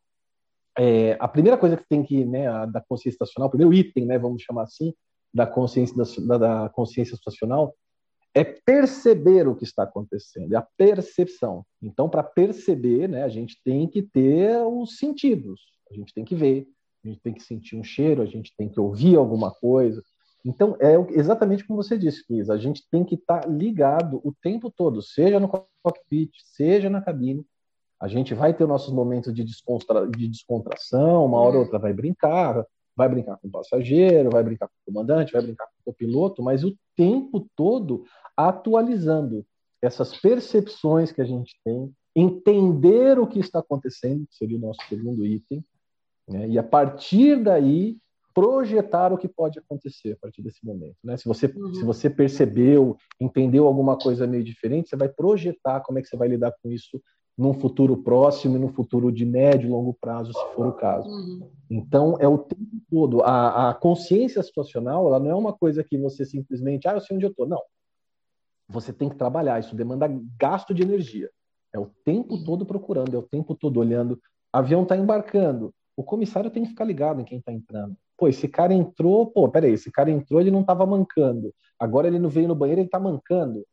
[SPEAKER 3] é, a primeira coisa que tem que, né, da consciência estacional, o primeiro item, né, vamos chamar assim, da consciência, da, da consciência estacional, é perceber o que está acontecendo, é a percepção. Então, para perceber, né, a gente tem que ter os sentidos, a gente tem que ver, a gente tem que sentir um cheiro, a gente tem que ouvir alguma coisa, então, é exatamente como você disse, Luiz, a gente tem que estar tá ligado o tempo todo, seja no cockpit, seja na cabine. A gente vai ter nossos momentos de, descontra... de descontração, uma hora ou outra vai brincar, vai brincar com o passageiro, vai brincar com o comandante, vai brincar com o piloto, mas o tempo todo atualizando essas percepções que a gente tem, entender o que está acontecendo, que seria o nosso segundo item, né? e a partir daí projetar o que pode acontecer a partir desse momento. Né? Se, você, uhum. se você percebeu, entendeu alguma coisa meio diferente, você vai projetar como é que você vai lidar com isso num futuro próximo e num futuro de médio e longo prazo, se for o caso. Uhum. Então, é o tempo todo. A, a, consciência situacional, ela não é uma coisa que você simplesmente, ah, eu sei onde eu estou. Não. Você tem que trabalhar. Isso demanda gasto de energia. É o tempo todo procurando, é o tempo todo olhando. Avião está embarcando. O comissário tem que ficar ligado em quem está entrando pô, esse cara entrou, pô, peraí, esse cara entrou, ele não estava mancando. Agora ele não veio no banheiro, ele está mancando.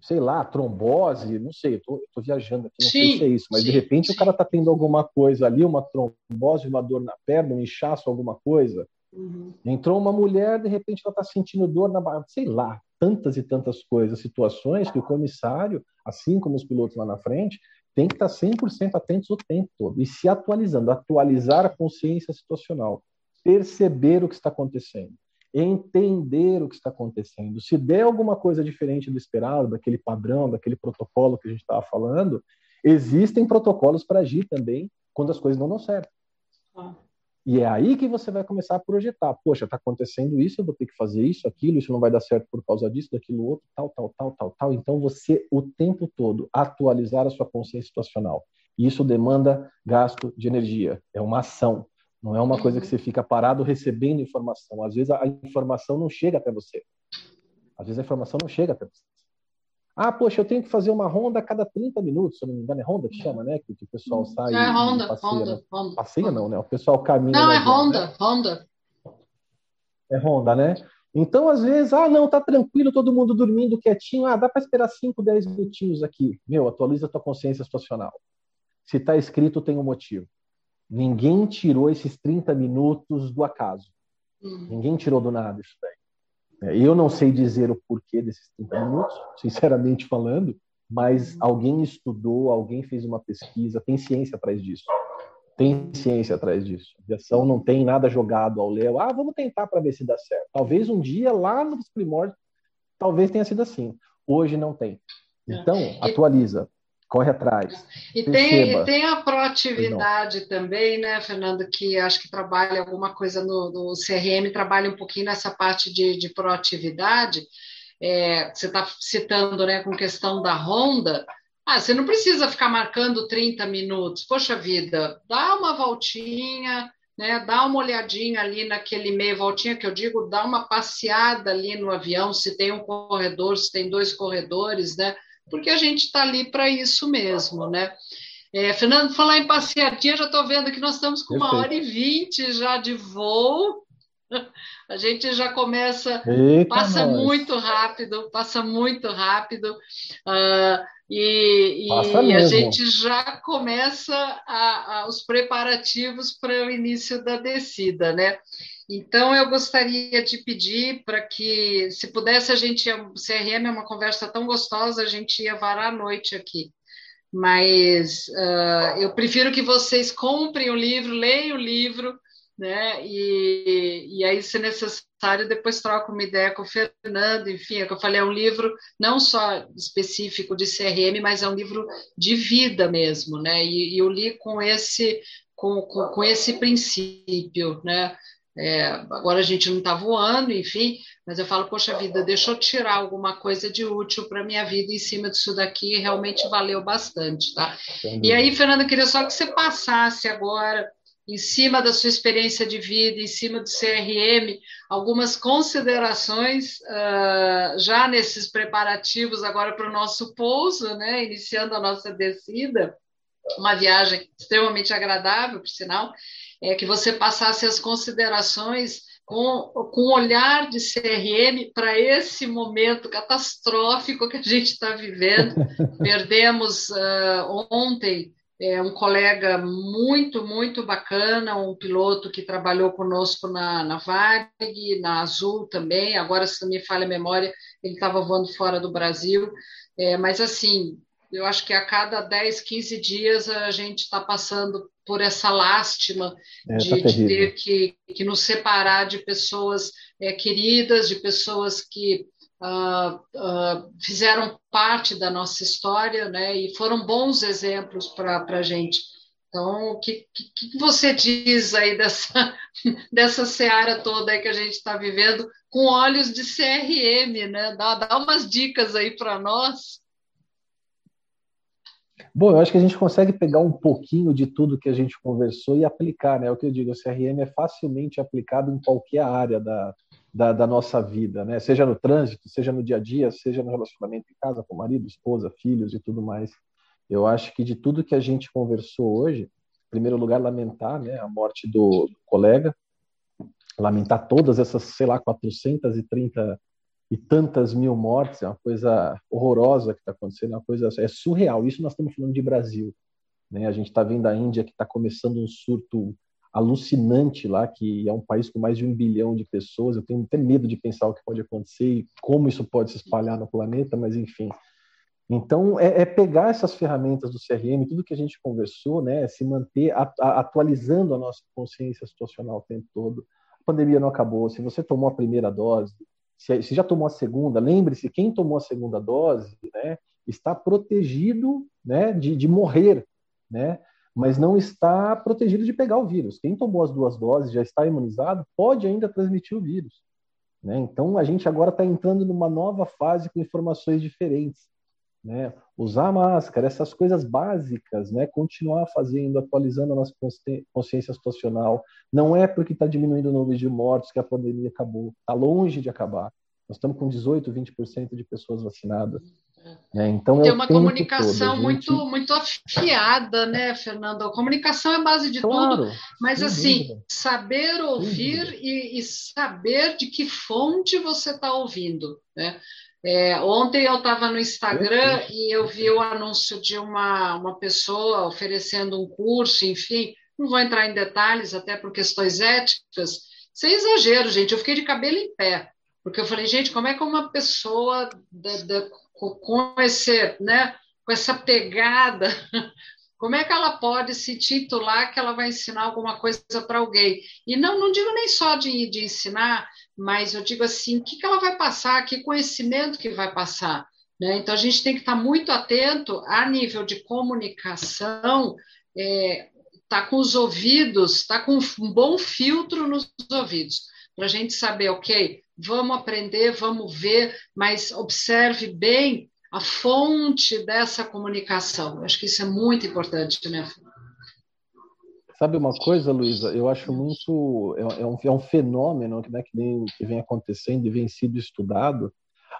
[SPEAKER 3] Sei lá, trombose, não sei, eu tô, tô viajando aqui, não sim, sei se é isso, mas sim, de repente sim. o cara está tendo alguma coisa ali, uma trombose, uma dor na perna, um inchaço, alguma coisa. Uhum. Entrou uma mulher, de repente ela está sentindo dor na barriga, sei lá, tantas e tantas coisas, situações que o comissário, assim como os pilotos lá na frente, tem que estar 100% atentos o tempo todo e se atualizando, atualizar a consciência situacional perceber o que está acontecendo, entender o que está acontecendo. Se der alguma coisa diferente do esperado, daquele padrão, daquele protocolo que a gente estava falando, existem protocolos para agir também quando as coisas não dão certo. Ah. E é aí que você vai começar a projetar. Poxa, está acontecendo isso, eu vou ter que fazer isso, aquilo, isso não vai dar certo por causa disso, daquilo outro, tal, tal, tal, tal, tal. Então você, o tempo todo, atualizar a sua consciência situacional. Isso demanda gasto de energia, é uma ação. Não é uma coisa que você fica parado recebendo informação. Às vezes a informação não chega até você. Às vezes a informação não chega até você. Ah, poxa, eu tenho que fazer uma ronda a cada 30 minutos, se eu não me engano, é ronda que chama, né? Que, que o pessoal sai.
[SPEAKER 2] É ronda, passeia, ronda,
[SPEAKER 3] né? ronda. Passeia não, né? O pessoal caminha.
[SPEAKER 2] Não, é ronda, né? ronda.
[SPEAKER 3] É ronda, né? Então, às vezes, ah, não, tá tranquilo, todo mundo dormindo quietinho, ah, dá para esperar 5, 10 minutinhos aqui. Meu, atualiza a tua consciência situacional. Se tá escrito, tem um motivo. Ninguém tirou esses 30 minutos do acaso. Uhum. Ninguém tirou do nada isso daí. É, eu não sei dizer o porquê desses 30 minutos, <laughs> sinceramente falando, mas uhum. alguém estudou, alguém fez uma pesquisa, tem ciência atrás disso. Tem ciência atrás disso. A aviação não tem nada jogado ao léu. Ah, vamos tentar para ver se dá certo. Talvez um dia, lá nos primórdios, talvez tenha sido assim. Hoje não tem. É. Então, atualiza corre atrás.
[SPEAKER 2] E tem, tem a proatividade também, né, Fernando, que acho que trabalha alguma coisa no, no CRM, trabalha um pouquinho nessa parte de, de proatividade. É, você está citando né, com questão da Honda. Ah, você não precisa ficar marcando 30 minutos. Poxa vida, dá uma voltinha, né, dá uma olhadinha ali naquele meio voltinha que eu digo, dá uma passeada ali no avião, se tem um corredor, se tem dois corredores, né? Porque a gente está ali para isso mesmo, né? É, Fernando, falar em passeadinha, já estou vendo que nós estamos com uma hora e vinte já de voo. <laughs> A gente já começa, Eita passa nós. muito rápido, passa muito rápido, uh, e, e a gente já começa a, a, os preparativos para o início da descida, né? Então, eu gostaria de pedir para que, se pudesse, a gente. O CRM é uma conversa tão gostosa, a gente ia varar a noite aqui. Mas uh, eu prefiro que vocês comprem o livro, leiam o livro, né? E, e aí, se necessário, depois troco uma ideia com o Fernando. Enfim, é que eu falei, é um livro não só específico de CRM, mas é um livro de vida mesmo, né? E, e eu li com esse com, com, com esse princípio, né? É, agora a gente não está voando, enfim, mas eu falo, poxa vida, deixa eu tirar alguma coisa de útil para minha vida em cima disso daqui, realmente valeu bastante, tá? Entendi. E aí, Fernanda, eu queria só que você passasse agora, em cima da sua experiência de vida, em cima do CRM, algumas considerações uh, já nesses preparativos agora para o nosso pouso, né? Iniciando a nossa descida, uma viagem extremamente agradável, por sinal, é, que você passasse as considerações com, com um olhar de CRM para esse momento catastrófico que a gente está vivendo. <laughs> Perdemos uh, ontem é, um colega muito, muito bacana, um piloto que trabalhou conosco na, na Varig, na Azul também, agora, se não me falha a memória, ele estava voando fora do Brasil, é, mas assim, eu acho que a cada 10, 15 dias a gente está passando por essa lástima é, de, tá de, ter que, que, nos separar de pessoas é, queridas, de pessoas que uh, uh, fizeram parte da nossa história né, e foram bons exemplos para a gente. Então, o que, que, que, você diz aí dessa, <laughs> dessa seara toda aí que a gente está vivendo com olhos de CRM, né? Dá, dá umas dicas aí para nós.
[SPEAKER 3] Bom, eu acho que a gente consegue pegar um pouquinho de tudo que a gente conversou e aplicar, né? É o que eu digo, o CRM é facilmente aplicado em qualquer área da, da, da, nossa vida, né? Seja no trânsito, seja no dia a dia, seja no relacionamento em casa com marido, esposa, filhos e tudo mais. Eu acho que de tudo que a gente conversou hoje, em primeiro lugar, lamentar né, a morte do, do colega, lamentar todas essas, sei lá, 430 e tantas mil mortes, é uma coisa horrorosa que está acontecendo, é uma coisa é surreal. Isso nós estamos falando de Brasil, né? A gente está vendo a Índia que está começando um surto alucinante lá, que é um país com mais de um bilhão de pessoas. Eu tenho até medo de pensar o que pode acontecer e como isso pode se espalhar no planeta, mas enfim. Então, é, é pegar essas ferramentas do CRM, tudo que a gente conversou, né, se manter a, a, atualizando a nossa consciência situacional o tempo todo. A pandemia não acabou. Se você tomou a primeira dose, se, se já tomou a segunda, lembre-se, quem tomou a segunda dose né, está protegido né, de, de morrer, né, mas não está protegido de pegar o vírus. Quem tomou as duas doses, já está imunizado, pode ainda transmitir o vírus. Né? Então, a gente agora está entrando numa nova fase com informações diferentes. Né? Usar máscara, essas coisas básicas, né? continuar fazendo, atualizando a nossa consciência situacional. Não é porque está diminuindo o número de mortes que a pandemia acabou. Está longe de acabar. Nós estamos com 18, 20% de pessoas vacinadas.
[SPEAKER 2] É, então Tem uma comunicação gente... muito muito afiada, né, Fernando? A comunicação é base de claro, tudo, mas assim, dúvida. saber ouvir e, e, saber de que fonte você está ouvindo, né? É, ontem eu estava no Instagram e eu vi o anúncio de uma, uma pessoa oferecendo um curso, enfim, não vou entrar em detalhes, até por questões éticas. Sem exagero, gente, eu fiquei de cabelo em pé, porque eu falei, gente, como é que uma pessoa de, de, com, esse, né, com essa pegada, <laughs> como é que ela pode se titular que ela vai ensinar alguma coisa para alguém? E não, não digo nem só de, de ensinar, mas eu digo assim, o que, que ela vai passar, que conhecimento que vai passar. Né? Então, a gente tem que estar muito atento a nível de comunicação, é, tá com os ouvidos, tá com um bom filtro nos ouvidos, para a gente saber, ok, vamos aprender, vamos ver, mas observe bem a fonte dessa comunicação. Eu acho que isso é muito importante, né?
[SPEAKER 3] Sabe uma coisa, Luísa? Eu acho muito. É, é, um, é um fenômeno né, que, vem, que vem acontecendo e vem sido estudado.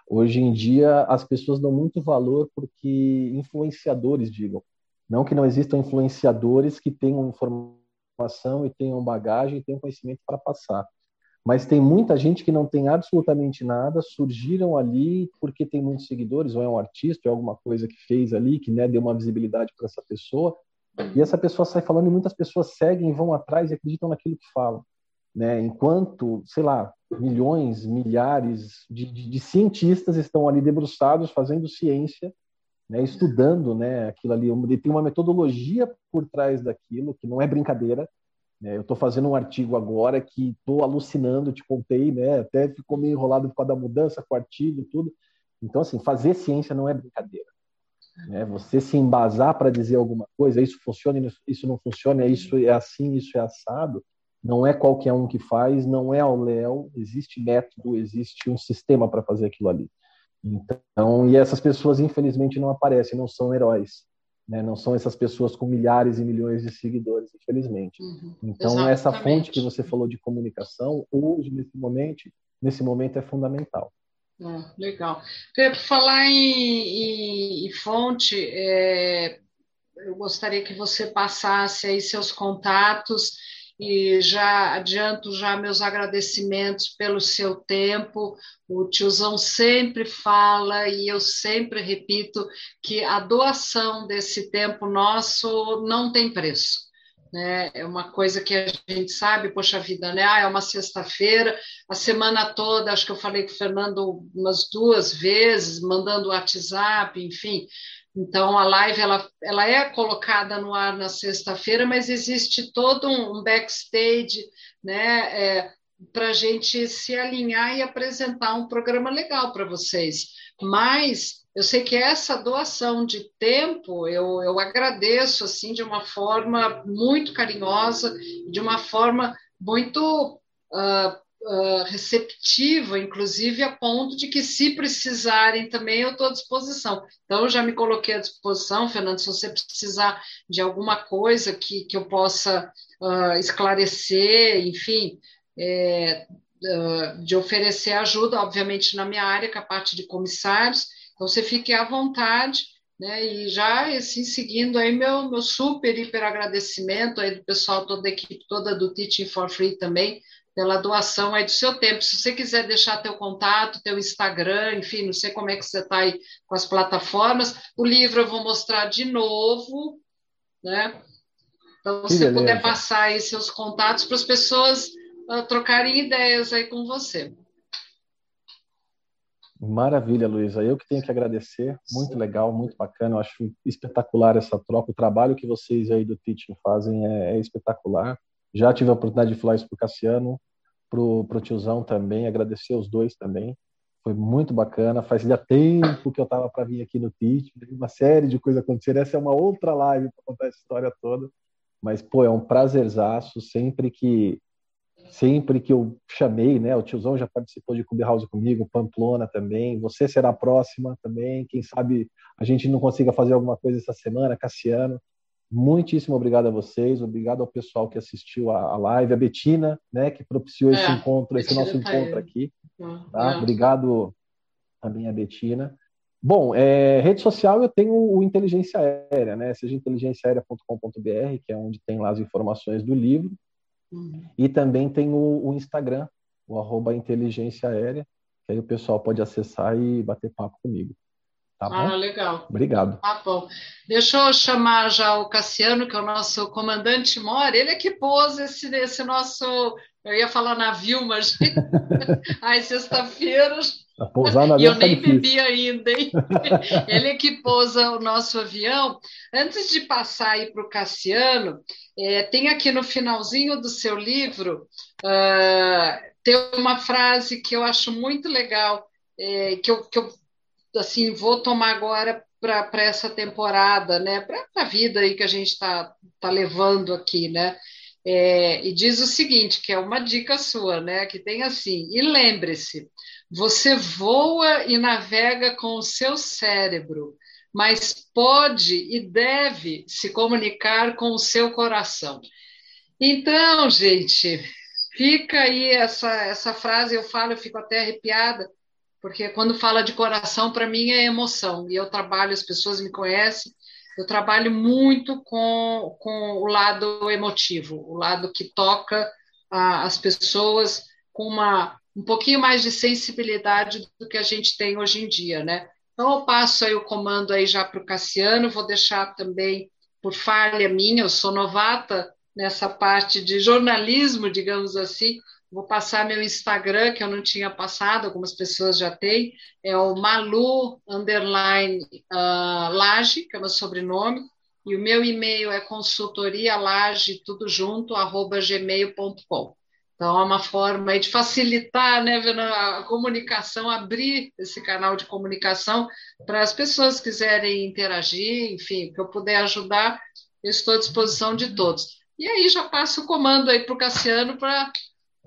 [SPEAKER 3] Hoje em dia, as pessoas dão muito valor porque influenciadores digam. Não que não existam influenciadores que tenham informação e tenham bagagem e tenham conhecimento para passar. Mas tem muita gente que não tem absolutamente nada, surgiram ali porque tem muitos seguidores, ou é um artista, ou é alguma coisa que fez ali, que né, deu uma visibilidade para essa pessoa, e essa pessoa sai falando e muitas pessoas seguem, vão atrás e acreditam naquilo que falam. né? Enquanto, sei lá, milhões, milhares de, de, de cientistas estão ali debruçados fazendo ciência, né? Estudando, né? Aquilo ali, tem uma metodologia por trás daquilo que não é brincadeira. Né? Eu estou fazendo um artigo agora que estou alucinando, te contei, né? Até ficou meio enrolado por causa da mudança com o artigo, tudo. Então, assim, fazer ciência não é brincadeira. Né? Você se embasar para dizer alguma coisa, isso funciona, isso não funciona, isso é assim, isso é assado, não é qualquer um que faz, não é ao léu, existe método, existe um sistema para fazer aquilo ali. Então, e essas pessoas, infelizmente, não aparecem, não são heróis. Né? Não são essas pessoas com milhares e milhões de seguidores, infelizmente. Uhum. Então, Exatamente. essa fonte que você falou de comunicação, hoje, nesse momento, nesse momento é fundamental.
[SPEAKER 2] Ah, legal. Por falar em, em, em fonte, é, eu gostaria que você passasse aí seus contatos e já adianto já meus agradecimentos pelo seu tempo. O tiozão sempre fala e eu sempre repito que a doação desse tempo nosso não tem preço né? É uma coisa que a gente sabe, poxa vida, né? Ah, é uma sexta-feira, a semana toda, acho que eu falei com o Fernando umas duas vezes, mandando WhatsApp, enfim. Então, a live ela, ela é colocada no ar na sexta-feira, mas existe todo um backstage, né? É, para a gente se alinhar e apresentar um programa legal para vocês. Mas eu sei que essa doação de tempo eu, eu agradeço assim de uma forma muito carinhosa, de uma forma muito uh, uh, receptiva, inclusive a ponto de que, se precisarem também, eu estou à disposição. Então, eu já me coloquei à disposição, Fernando, se você precisar de alguma coisa que, que eu possa uh, esclarecer, enfim. É, de oferecer ajuda, obviamente, na minha área, que é a parte de comissários, então, você fique à vontade, né? E já, assim, seguindo aí meu, meu super, hiper agradecimento aí do pessoal, toda a equipe toda do Teaching for Free também, pela doação aí do seu tempo. Se você quiser deixar teu contato, teu Instagram, enfim, não sei como é que você está aí com as plataformas, o livro eu vou mostrar de novo, né? Então, se você puder passar aí seus contatos para as pessoas uh, trocarem ideias aí com você.
[SPEAKER 3] Maravilha, Luísa. Eu que tenho que agradecer. Muito legal, muito bacana. Eu acho espetacular essa troca. O trabalho que vocês aí do Teaching fazem é, é espetacular. Já tive a oportunidade de falar isso para o Cassiano, para o tiozão também. Agradecer os dois também. Foi muito bacana. Fazia tempo que eu estava para vir aqui no Teaching. Uma série de coisas aconteceram. Essa é uma outra live para contar essa história toda. Mas, pô, é um prazerzaço sempre que sempre que eu chamei, né? O tiozão já participou de Clubhouse comigo, Pamplona também. Você será a próxima também. Quem sabe a gente não consiga fazer alguma coisa essa semana, Cassiano. Muitíssimo obrigado a vocês, obrigado ao pessoal que assistiu a, a live, a Betina, né, que propiciou é, esse encontro, esse nosso tá encontro aqui. Uhum. Tá? É. Obrigado também a Betina. Bom, é, rede social eu tenho o Inteligência Aérea, né? Seja inteligenciaaérea.com.br, que é onde tem lá as informações do livro. Uhum. E também tem o, o, Instagram, o arroba inteligência aérea, que aí o pessoal pode acessar e bater papo comigo. Tá
[SPEAKER 2] ah, legal.
[SPEAKER 3] Obrigado.
[SPEAKER 2] Tá bom. Deixa eu chamar já o Cassiano, que é o nosso comandante mora. Ele é que pôs esse, esse nosso. Eu ia falar navio, mas. <laughs> Ai, sexta-feira. E eu nem bebi ainda, hein? <laughs> Ele é que pousa o nosso avião. Antes de passar aí para o Cassiano, é, tem aqui no finalzinho do seu livro uh, tem uma frase que eu acho muito legal, é, que, eu, que eu assim vou tomar agora para essa temporada, né? Para a vida aí que a gente está tá levando aqui, né? É, e diz o seguinte, que é uma dica sua, né? Que tem assim, e lembre-se, você voa e navega com o seu cérebro, mas pode e deve se comunicar com o seu coração. Então, gente, fica aí essa, essa frase, eu falo, eu fico até arrepiada, porque quando fala de coração, para mim é emoção, e eu trabalho, as pessoas me conhecem, eu trabalho muito com, com o lado emotivo, o lado que toca a, as pessoas com uma, um pouquinho mais de sensibilidade do que a gente tem hoje em dia, né? Então, eu passo aí o comando aí já para o Cassiano, vou deixar também, por falha minha, eu sou novata nessa parte de jornalismo, digamos assim. Vou passar meu Instagram, que eu não tinha passado, algumas pessoas já têm, é o Malu Underline uh, Laje, que é o meu sobrenome, e o meu e-mail é consultorialage, tudo junto, arroba gmail.com. Então, é uma forma de facilitar né, a comunicação, abrir esse canal de comunicação para as pessoas que quiserem interagir, enfim, que eu puder ajudar, eu estou à disposição de todos. E aí já passo o comando aí para o Cassiano para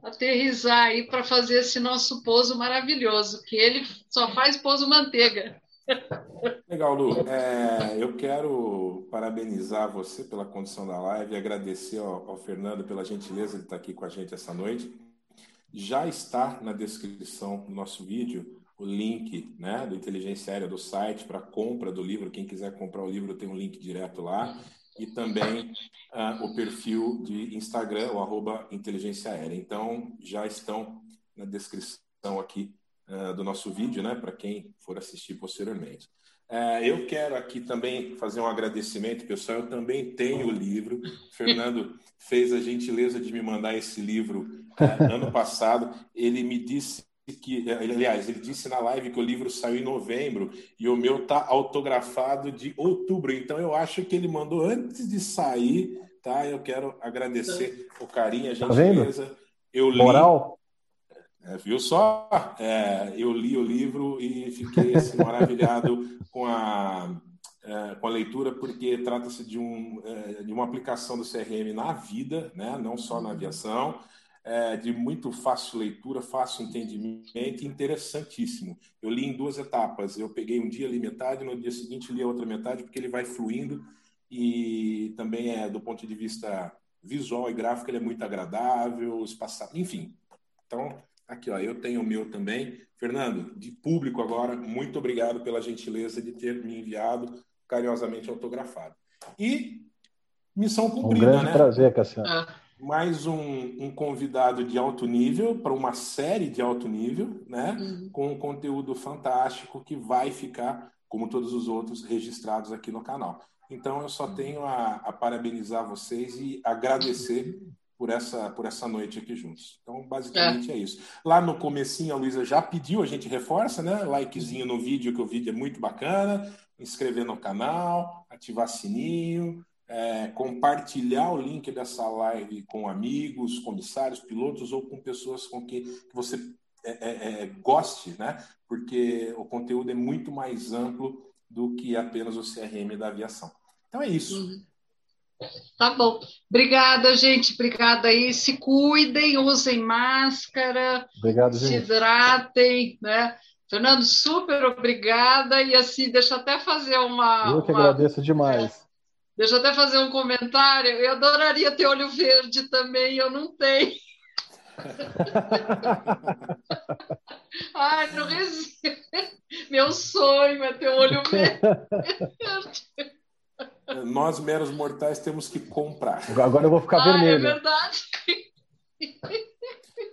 [SPEAKER 2] aterrizar aí para fazer esse nosso pouso maravilhoso, que ele só faz pouso manteiga.
[SPEAKER 1] Legal, Lu. É, eu quero parabenizar você pela condição da live agradecer ao, ao, Fernando pela gentileza de estar aqui com a gente essa noite. Já está na descrição do nosso vídeo o link né, do Inteligência Aérea do site para compra do livro. Quem quiser comprar o livro tem um link direto lá. E também uh, o perfil de Instagram, o arroba Inteligência Aérea. Então, já estão na descrição aqui uh, do nosso vídeo, né, para quem for assistir posteriormente. Uh, eu quero aqui também fazer um agradecimento, pessoal. Eu também tenho o livro. O <laughs> Fernando fez a gentileza de me mandar esse livro uh, ano <laughs> passado. Ele me disse que, aliás, ele disse na live que o livro saiu em novembro e o meu tá autografado de outubro. Então eu acho que ele mandou antes de sair, tá? Eu quero agradecer o carinho, a tá gentileza. Tá
[SPEAKER 3] eu li, Moral.
[SPEAKER 1] É, viu só? É, eu li o livro e fiquei assim, maravilhado <laughs> com a, é, com a leitura, porque trata-se de, um, é, de uma aplicação do CRM na vida, né? não só na aviação, é, de muito fácil leitura, fácil entendimento interessantíssimo. Eu li em duas etapas. Eu peguei um dia, li metade, no dia seguinte li a outra metade, porque ele vai fluindo e também é, do ponto de vista visual e gráfico, ele é muito agradável, espaçado, enfim. Então, Aqui, ó, eu tenho o meu também. Fernando, de público agora, muito obrigado pela gentileza de ter me enviado carinhosamente autografado. E missão cumprida,
[SPEAKER 3] um grande
[SPEAKER 1] né?
[SPEAKER 3] prazer, Cassiano.
[SPEAKER 1] Ah. Mais um, um, convidado de alto nível para uma série de alto nível, né? Uhum. Com um conteúdo fantástico que vai ficar, como todos os outros, registrados aqui no canal. Então, eu só uhum. tenho a, a parabenizar vocês e agradecer por essa, por essa noite aqui juntos. Então, basicamente é. é. isso. Lá no comecinho, a Luísa já pediu, a gente reforça, né? Likezinho no vídeo, que o vídeo é muito bacana, inscrever no canal, ativar sininho, é, compartilhar o link dessa live com amigos, comissários, pilotos ou com pessoas com que, que você é, é, é goste, né? Porque o conteúdo é muito mais amplo do que apenas o CRM da aviação. Então é isso. Uhum.
[SPEAKER 2] Tá bom. Obrigada, gente. Obrigada aí. Se cuidem, usem máscara,
[SPEAKER 3] Obrigado,
[SPEAKER 2] se hidratem, né? Fernando, super obrigada. E assim, deixa eu até fazer uma.
[SPEAKER 3] Eu que
[SPEAKER 2] uma...
[SPEAKER 3] agradeço demais.
[SPEAKER 2] Deixa eu até fazer um comentário. Eu adoraria ter olho verde também, eu não tenho. <laughs> Ai, não resisto. Meu sonho é ter olho <laughs> verde.
[SPEAKER 1] Nós, meros mortais, temos que comprar.
[SPEAKER 3] Agora eu vou ficar ah, é vermelho.
[SPEAKER 2] É verdade.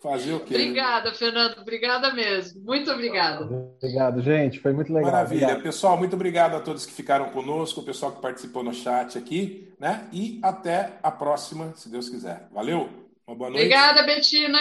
[SPEAKER 1] Fazer o quê?
[SPEAKER 2] Obrigada, Fernando. Obrigada mesmo. Muito obrigada.
[SPEAKER 3] Obrigado, gente. Foi muito legal.
[SPEAKER 1] Maravilha.
[SPEAKER 3] Obrigado.
[SPEAKER 1] Pessoal, muito obrigado a todos que ficaram conosco, o pessoal que participou no chat aqui, né? E até a próxima, se Deus quiser. Valeu. Uma boa noite.
[SPEAKER 2] Obrigada, Betina.